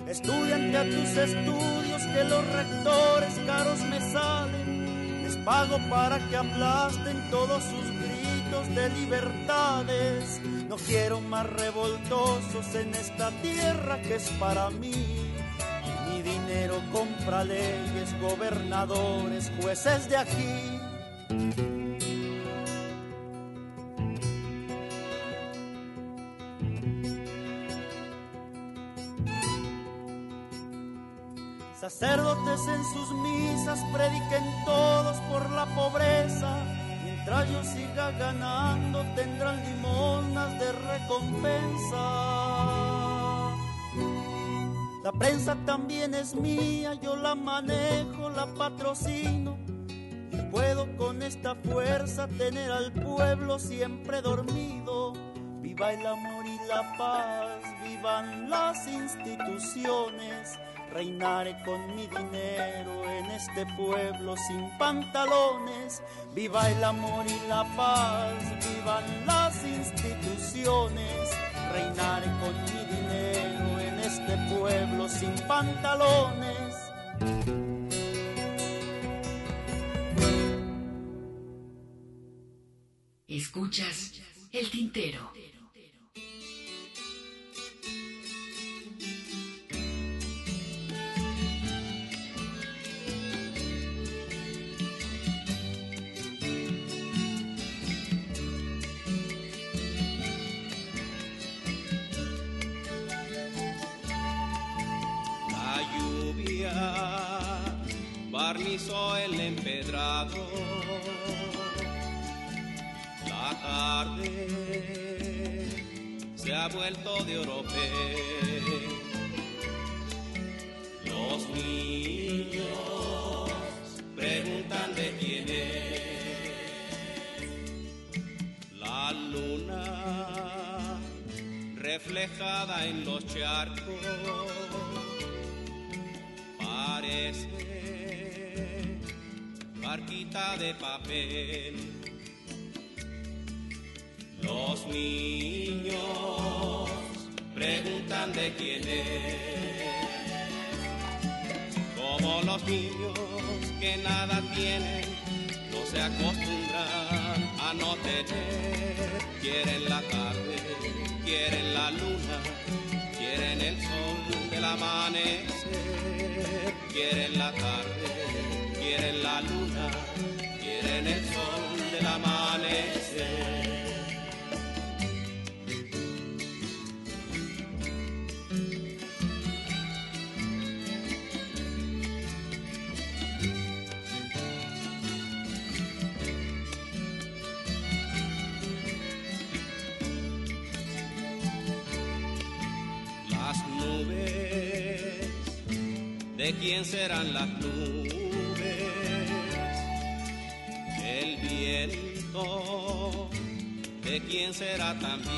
Estudiante a tus estudios que los rectores caros me salen. Les pago para que aplasten todos sus gritos de libertades. No quiero más revoltosos en esta tierra que es para mí mi dinero compra leyes, gobernadores, jueces de aquí. Sacerdotes en sus misas prediquen todos por la pobreza. Mientras yo siga ganando tendrán limonas de recompensa. La prensa también es mía, yo la manejo, la patrocino. Y puedo con esta fuerza tener al pueblo siempre dormido. Viva el amor y la paz, vivan las instituciones. Reinaré con mi dinero en este pueblo sin pantalones. Viva el amor y la paz, vivan las instituciones. Reinaré con mi dinero en este pueblo sin pantalones. Escuchas el tintero. Barnizó el empedrado. La tarde se ha vuelto de oropel. Los niños preguntan de quién es. La luna reflejada en los charcos parece barquita de papel. Los niños preguntan de quién es. Como los niños que nada tienen, no se acostumbran a no tener. Quieren la tarde, quieren la luna, quieren el sol del amanecer. Quieren la tarde, quieren la luna, quieren el sol del amanecer. ¿de quién serán las nubes? ¿De quién será también?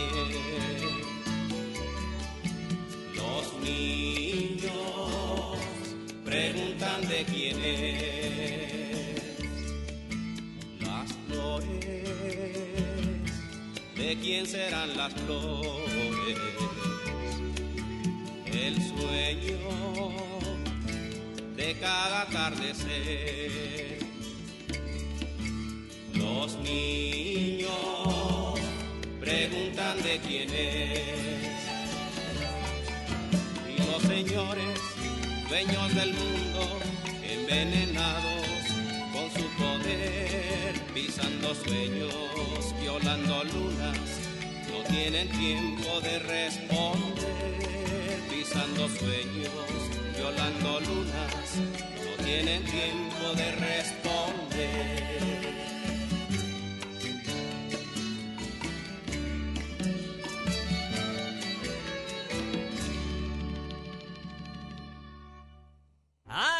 Los niños preguntan de quién es. Las flores, ¿de quién serán las flores? el sueño de cada atardecer. Los niños preguntan de quién es. Y los señores, dueños del mundo, envenenados con su poder, pisando sueños, violando lunas, no tienen tiempo de responder pisando sueños, violando lunas, no tienen tiempo de responder.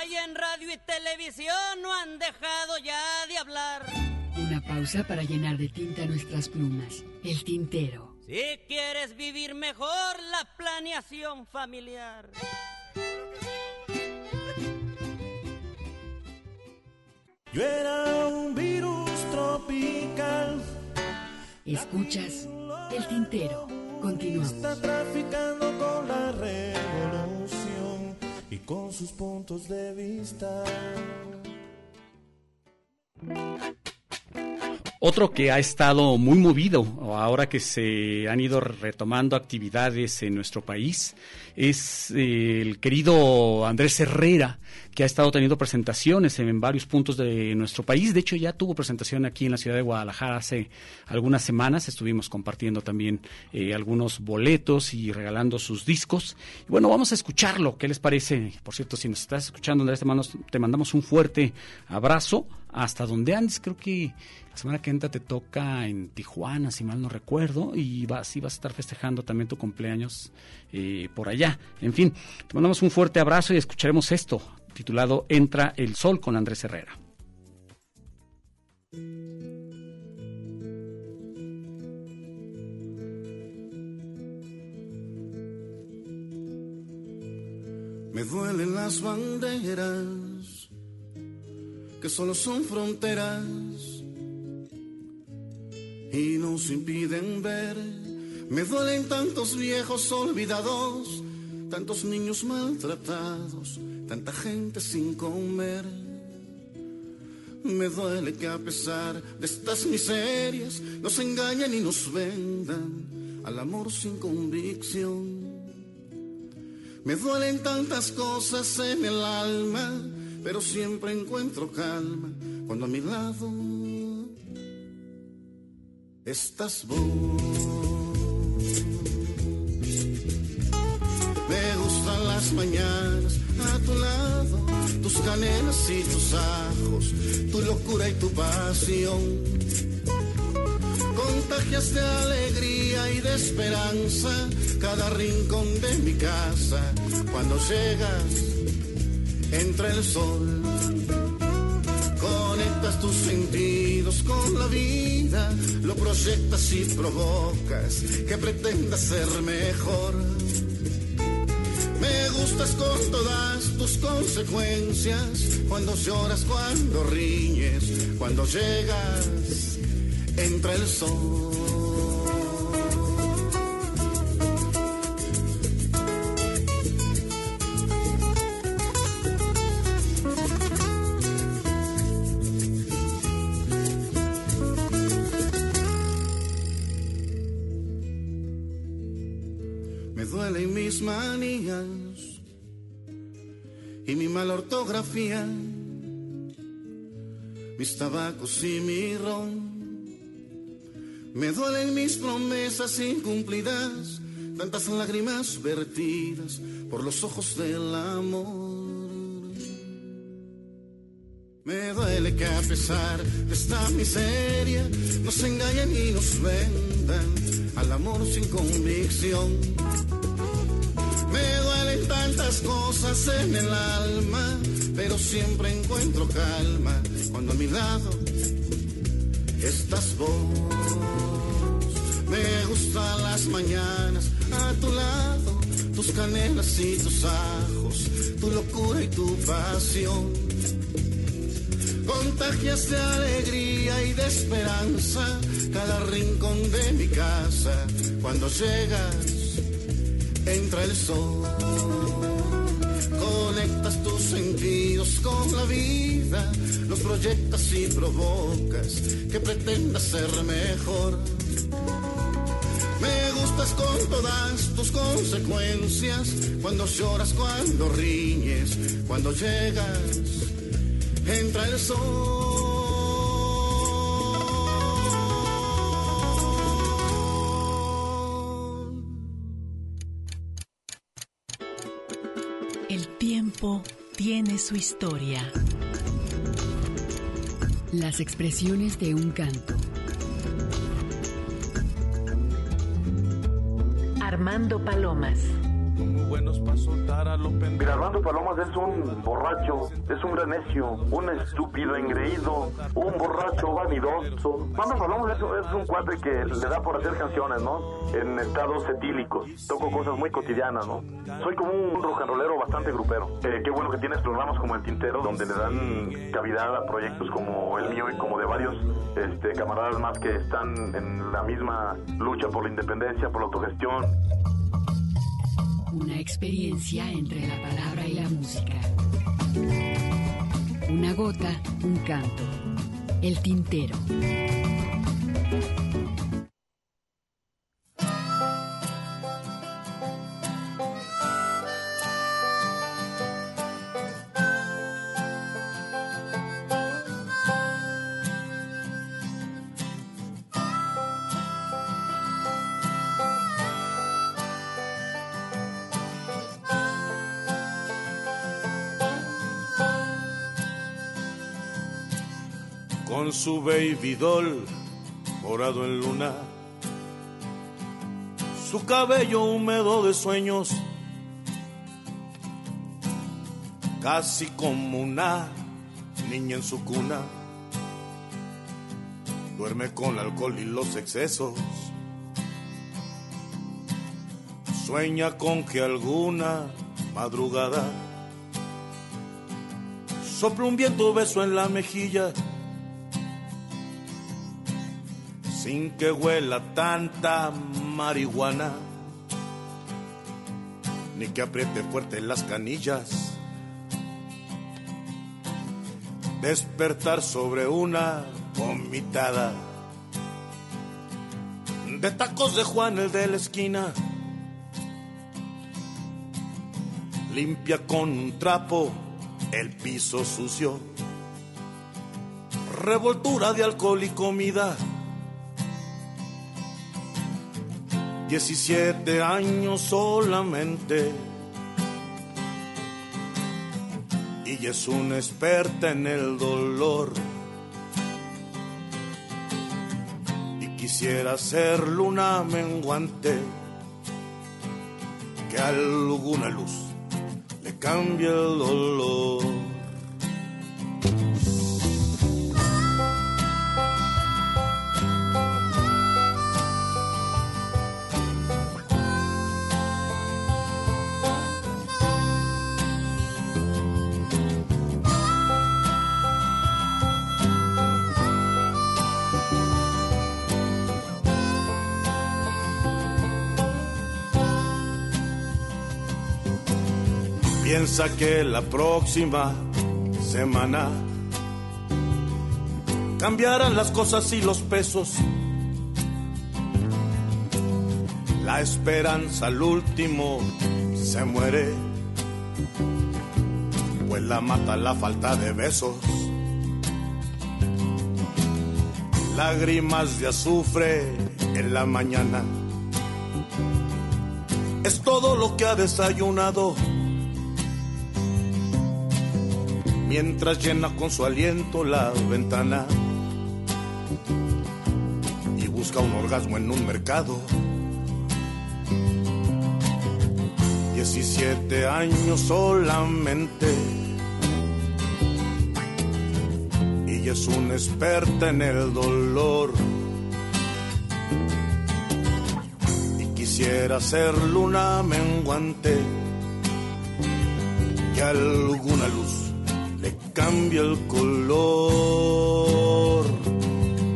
Ay, en radio y televisión no han dejado ya de hablar. Una pausa para llenar de tinta nuestras plumas. El tintero. Si quieres vivir mejor la planeación familiar. Yo era un virus tropical. Escuchas el tintero. Continuamos. Está traficando con la revolución con sus puntos de vista. Otro que ha estado muy movido ahora que se han ido retomando actividades en nuestro país es eh, el querido Andrés Herrera, que ha estado teniendo presentaciones en varios puntos de nuestro país. De hecho, ya tuvo presentación aquí en la ciudad de Guadalajara hace algunas semanas. Estuvimos compartiendo también eh, algunos boletos y regalando sus discos. Y bueno, vamos a escucharlo. ¿Qué les parece? Por cierto, si nos estás escuchando, Andrés, te, te mandamos un fuerte abrazo hasta donde andes. Creo que la semana que entra te toca en Tijuana, si mal no recuerdo, y vas, sí vas a estar festejando también tu cumpleaños eh, por allá. En fin, te mandamos un fuerte abrazo y escucharemos esto, titulado Entra el Sol con Andrés Herrera. Me duelen las banderas que solo son fronteras y nos impiden ver. Me duelen tantos viejos olvidados, tantos niños maltratados, tanta gente sin comer. Me duele que a pesar de estas miserias nos engañen y nos vendan al amor sin convicción. Me duelen tantas cosas en el alma, pero siempre encuentro calma cuando a mi lado estás vos. Mañanas a tu lado, tus canelas y tus ajos, tu locura y tu pasión. Contagias de alegría y de esperanza cada rincón de mi casa. Cuando llegas, entra el sol. Conectas tus sentidos con la vida, lo proyectas y provocas que pretendas ser mejor. Me gustas con todas tus consecuencias, cuando lloras, cuando riñes, cuando llegas, entra el sol. Ortografía, mis tabacos y mi ron. Me duelen mis promesas incumplidas, tantas lágrimas vertidas por los ojos del amor. Me duele que a pesar de esta miseria nos engañen y nos vendan al amor sin convicción. Tantas cosas en el alma, pero siempre encuentro calma cuando a mi lado estás vos. Me gustan las mañanas a tu lado, tus canelas y tus ajos, tu locura y tu pasión. Contagias de alegría y de esperanza cada rincón de mi casa. Cuando llegas, entra el sol. Conectas tus sentidos con la vida, los proyectas y provocas que pretendas ser mejor. Me gustas con todas tus consecuencias, cuando lloras, cuando riñes, cuando llegas, entra el sol. Tiempo tiene su historia. Las expresiones de un canto. Armando Palomas. Buenos para soltar a los pendejos. Mira, Palomas es un borracho, es un gran necio, un estúpido engreído, un borracho vanidoso. Armando Palomas es, es un cuate que le da por hacer canciones, ¿no? En estados etílicos. Toco cosas muy cotidianas, ¿no? Soy como un rock and rollero bastante grupero. Eh, qué bueno que tienes programas como El Tintero, donde le dan cavidad a proyectos como el mío y como de varios este, camaradas más que están en la misma lucha por la independencia, por la autogestión. Una experiencia entre la palabra y la música. Una gota, un canto. El tintero. Con su baby doll morado en luna, su cabello húmedo de sueños, casi como una niña en su cuna, duerme con el alcohol y los excesos, sueña con que alguna madrugada sopla un viento beso en la mejilla sin que huela tanta marihuana, ni que apriete fuerte las canillas. Despertar sobre una vomitada de tacos de Juan el de la esquina. Limpia con un trapo el piso sucio. Revoltura de alcohol y comida 17 años solamente. Y es una experta en el dolor. Y quisiera ser luna menguante. Que alguna luz le cambie el dolor. Piensa que la próxima semana cambiarán las cosas y los pesos. La esperanza al último se muere, pues la mata la falta de besos. Lágrimas de azufre en la mañana. Es todo lo que ha desayunado mientras llena con su aliento la ventana y busca un orgasmo en un mercado. 17 años solamente y es una experta en el dolor. Y quisiera ser luna menguante que alguna luz cambia el color,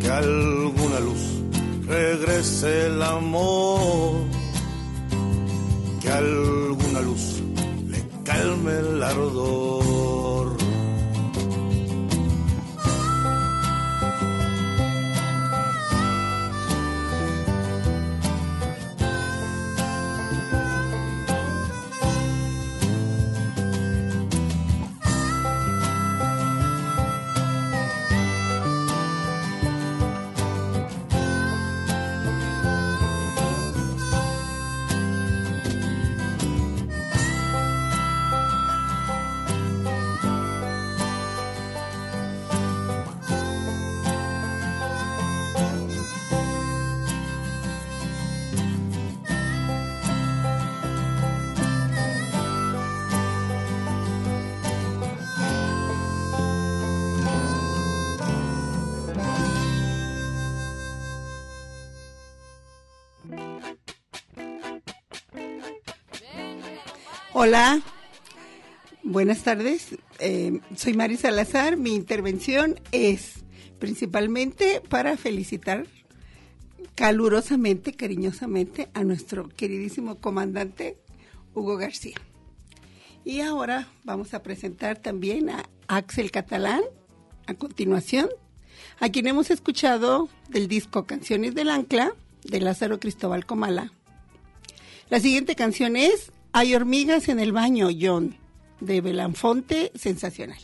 que alguna luz regrese el amor, que alguna luz le calme el ardor. Hola, buenas tardes. Eh, soy Mari Salazar. Mi intervención es principalmente para felicitar calurosamente, cariñosamente a nuestro queridísimo comandante Hugo García. Y ahora vamos a presentar también a Axel Catalán a continuación, a quien hemos escuchado del disco Canciones del Ancla de Lázaro Cristóbal Comala. La siguiente canción es hay hormigas en el baño, John, de Belanfonte, sensacional.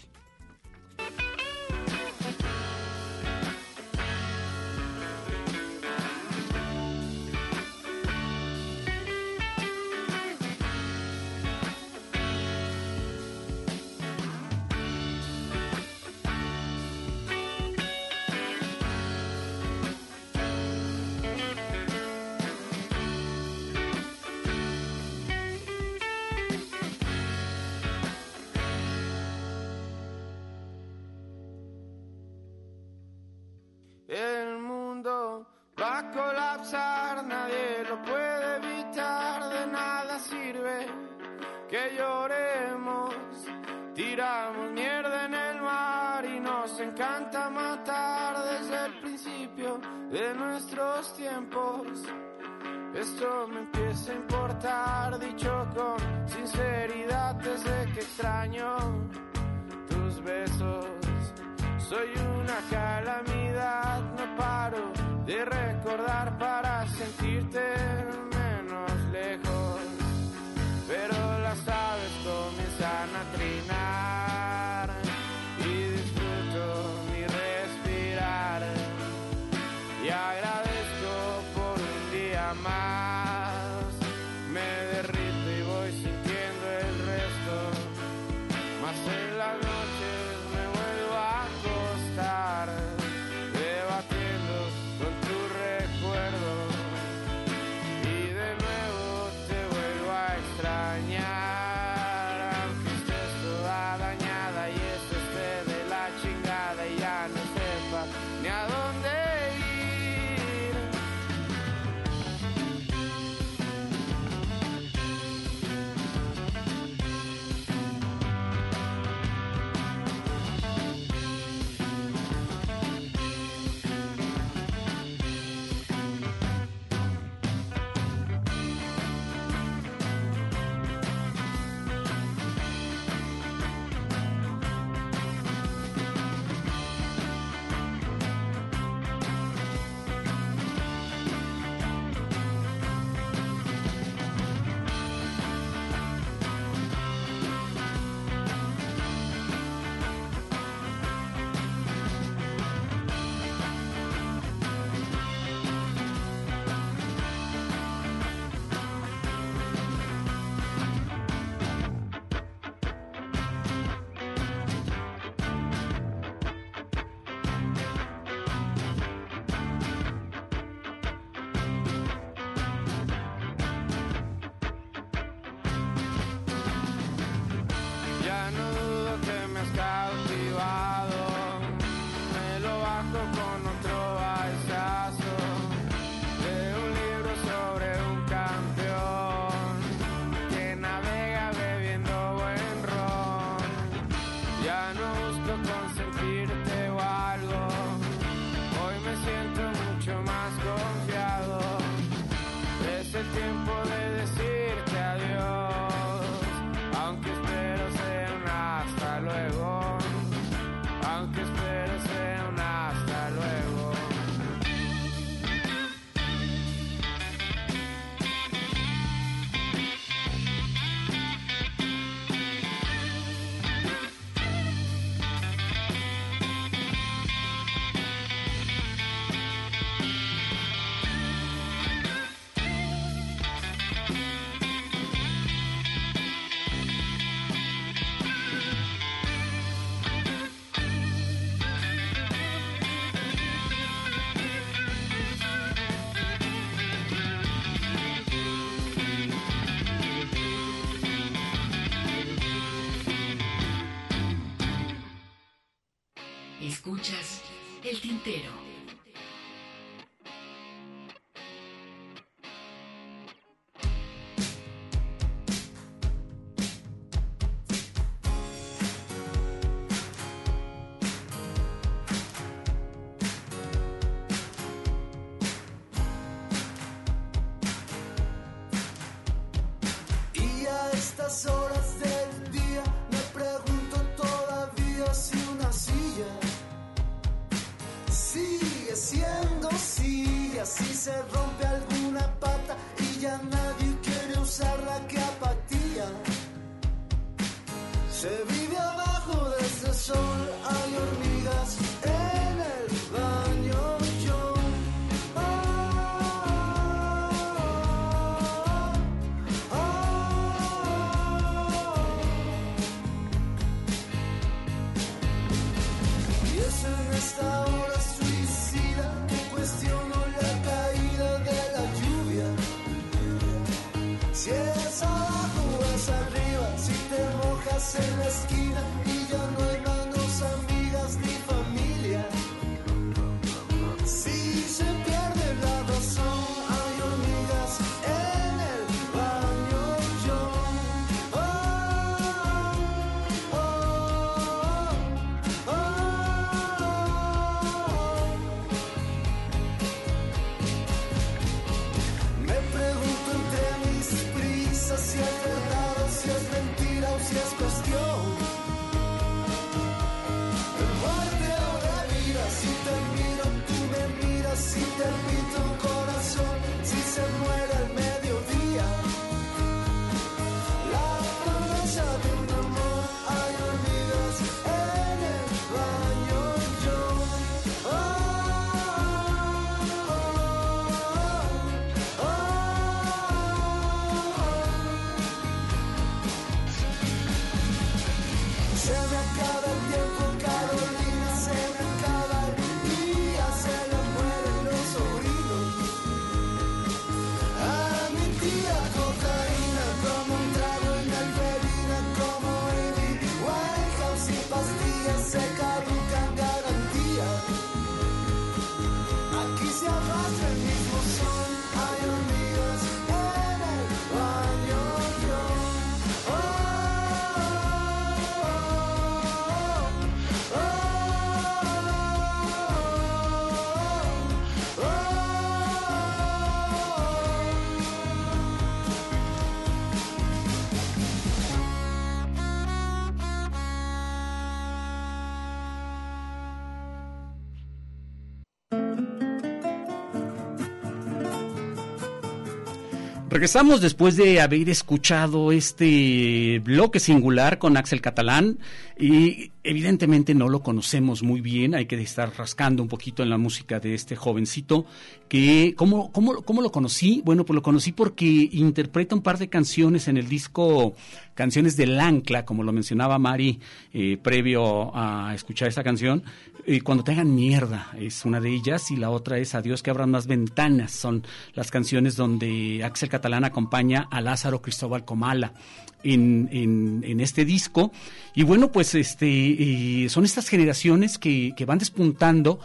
Regresamos después de haber escuchado este bloque singular con Axel Catalán y evidentemente no lo conocemos muy bien, hay que estar rascando un poquito en la música de este jovencito que ¿cómo, cómo, cómo lo conocí? Bueno, pues lo conocí porque interpreta un par de canciones en el disco Canciones del Ancla, como lo mencionaba Mari eh, previo a escuchar esta canción, eh, Cuando te hagan mierda es una de ellas y la otra es Adiós que abran más ventanas, son las canciones donde Axel Catalán acompaña a Lázaro Cristóbal Comala. En, en, este disco y bueno pues este eh, son estas generaciones que, que van despuntando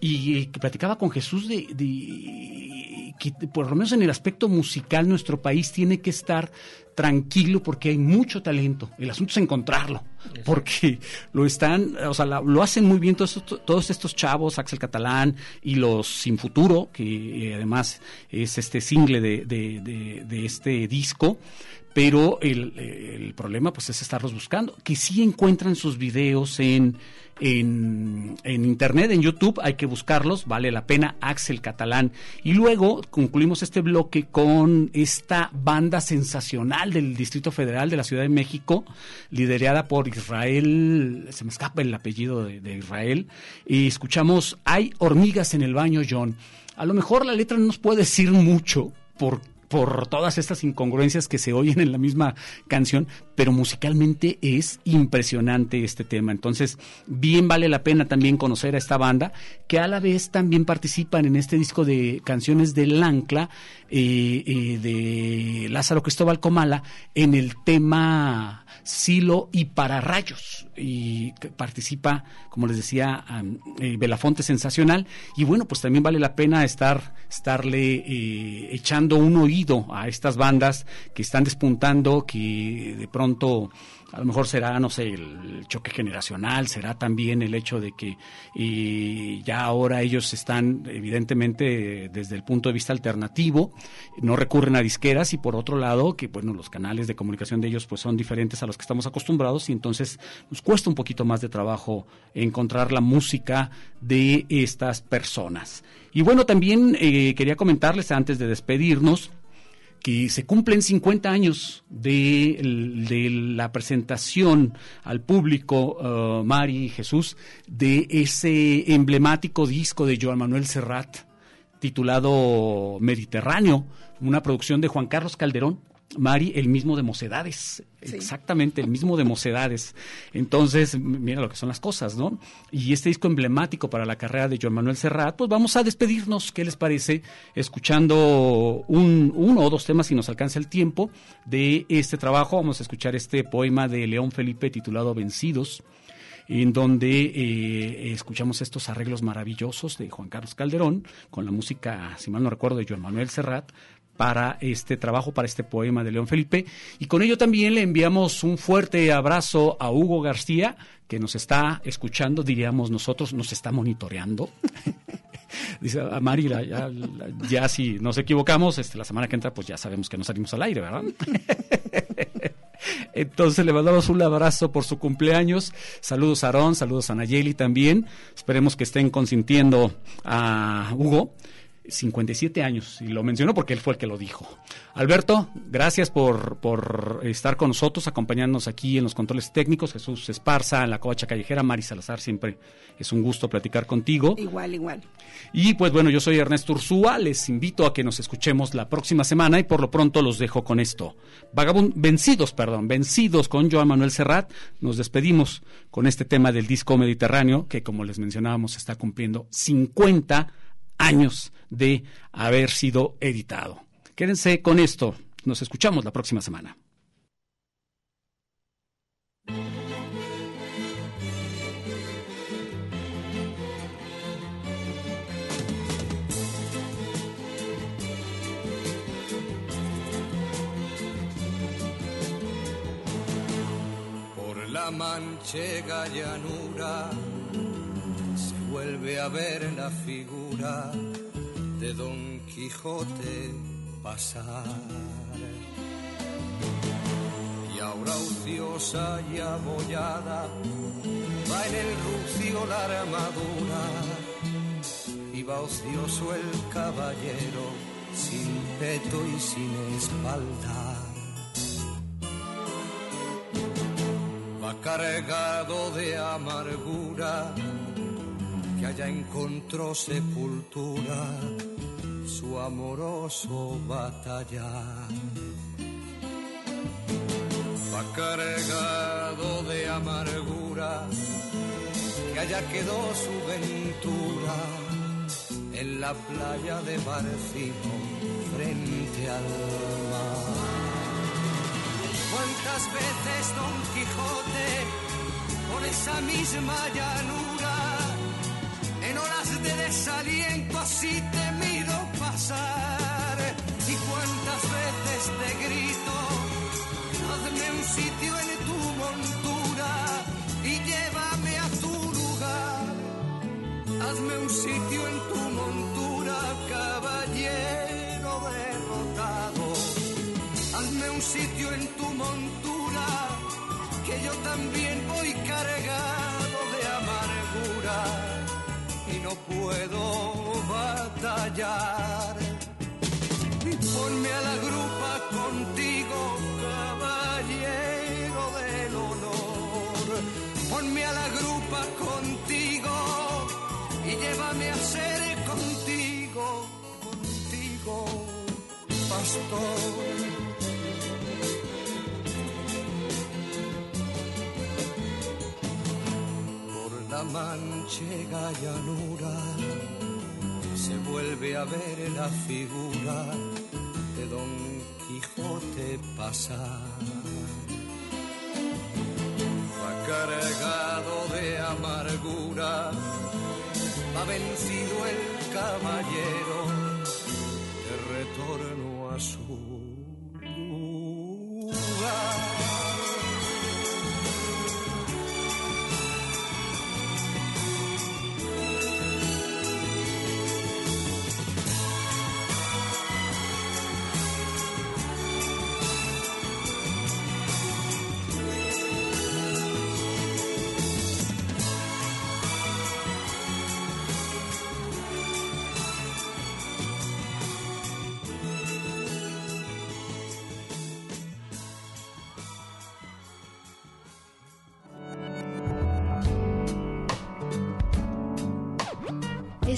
y eh, que platicaba con Jesús de que por lo menos en el aspecto musical nuestro país tiene que estar tranquilo porque hay mucho talento. El asunto es encontrarlo, porque lo están, o sea, lo hacen muy bien todos, estos- todos estos chavos, Axel Catalán y los Sin Futuro, que eh, además es este single de, de- de- de este disco. Pero el, el problema pues es estarlos buscando, que sí encuentran sus videos en, en, en internet, en YouTube, hay que buscarlos, vale la pena, Axel Catalán. Y luego concluimos este bloque con esta banda sensacional del Distrito Federal de la Ciudad de México, liderada por Israel, se me escapa el apellido de, de Israel, y escuchamos Hay hormigas en el baño, John. A lo mejor la letra no nos puede decir mucho por, por todas estas incongruencias que se oyen en la misma canción, pero musicalmente es impresionante este tema. Entonces, bien vale la pena también conocer a esta banda, que a la vez también participan en este disco de canciones del Ancla, eh, eh, de Lázaro Cristóbal Comala, en el tema Silo y Pararrayos. Y que participa, como les decía, eh, Belafonte Sensacional. Y bueno, pues también vale la pena estar, estarle eh, echando un oído a estas bandas que están despuntando, que de pronto A lo mejor será, no sé, el, choque generacional, será también el hecho de que y ya ahora ellos están, evidentemente, desde el punto de vista alternativo, no recurren a disqueras y por otro lado, que bueno, los canales de comunicación de ellos pues son diferentes a los que estamos acostumbrados y entonces nos cuesta un poquito más de trabajo encontrar la música de estas personas. Y bueno, también eh, quería comentarles antes de despedirnos que se cumplen 50 años de, la presentación al público, uh, Mari y Jesús, de ese emblemático disco de Joan Manuel Serrat titulado Mediterráneo, una producción de Juan Carlos Calderón, Mari, el mismo de Mocedades, sí. exactamente, el mismo de Mocedades. Entonces, mira lo que son las cosas, ¿no? Y este disco emblemático para la carrera de Joan Manuel Serrat, pues vamos a despedirnos, ¿qué les parece? Escuchando un, uno o dos temas, si nos alcanza el tiempo, de este trabajo. Vamos a escuchar este poema de León Felipe titulado Vencidos en donde eh, escuchamos estos arreglos maravillosos de Juan Carlos Calderón, con la música, si mal no recuerdo, de Joan Manuel Serrat, para este trabajo, para este poema de León Felipe. Y con ello también le enviamos un fuerte abrazo a Hugo García, que nos está escuchando, diríamos nosotros, nos está monitoreando. Dice a Mari, ya, ya, ya, si nos equivocamos, este, la semana que entra, pues ya sabemos que no salimos al aire, ¿verdad? Entonces le mandamos un abrazo por su cumpleaños. Saludos a Aarón, saludos a Nayeli también. Esperemos que estén consintiendo a Hugo. 57 años, y lo mencionó porque él fue el que lo dijo. Alberto, gracias por, por estar con nosotros, acompañándonos aquí en los controles técnicos. Jesús Esparza, en la Covacha Callejera, Mari Salazar, siempre es un gusto platicar contigo. Igual, igual. Y pues bueno, yo soy Ernesto Ursúa, les invito a que nos escuchemos la próxima semana y por lo pronto los dejo con esto. Vagabund, vencidos, perdón, vencidos con Joan Manuel Serrat, nos despedimos con este tema del disco mediterráneo que como les mencionábamos está cumpliendo 50 años de haber sido editado. Quédense con esto. Nos escuchamos la próxima semana. Por la manchega llanura se vuelve a ver la figura de Don Quijote pasar. Y ahora ociosa y abollada va en el rucio la armadura y va ocioso el caballero sin peto y sin espalda. Va cargado de amargura allá encontró sepultura su amoroso batallar. Va cargado de amargura que allá quedó su ventura en la playa de Barcino frente al mar. ¿Cuántas veces Don Quijote por esa misma llanura de desaliento así temido pasar. Y cuántas veces te grito, hazme un sitio en tu montura y llévame a tu lugar. Hazme un sitio en tu montura, caballero derrotado. Hazme un sitio en tu montura, que yo también voy cargado de amargura puedo batallar. Ponme a la grupa contigo, caballero del honor. Ponme a la grupa contigo y llévame a ser contigo, contigo, pastor. La manchega llanura se vuelve a ver la figura de Don Quijote pasar. Va cargado de amargura, va vencido el caballero de retorno a su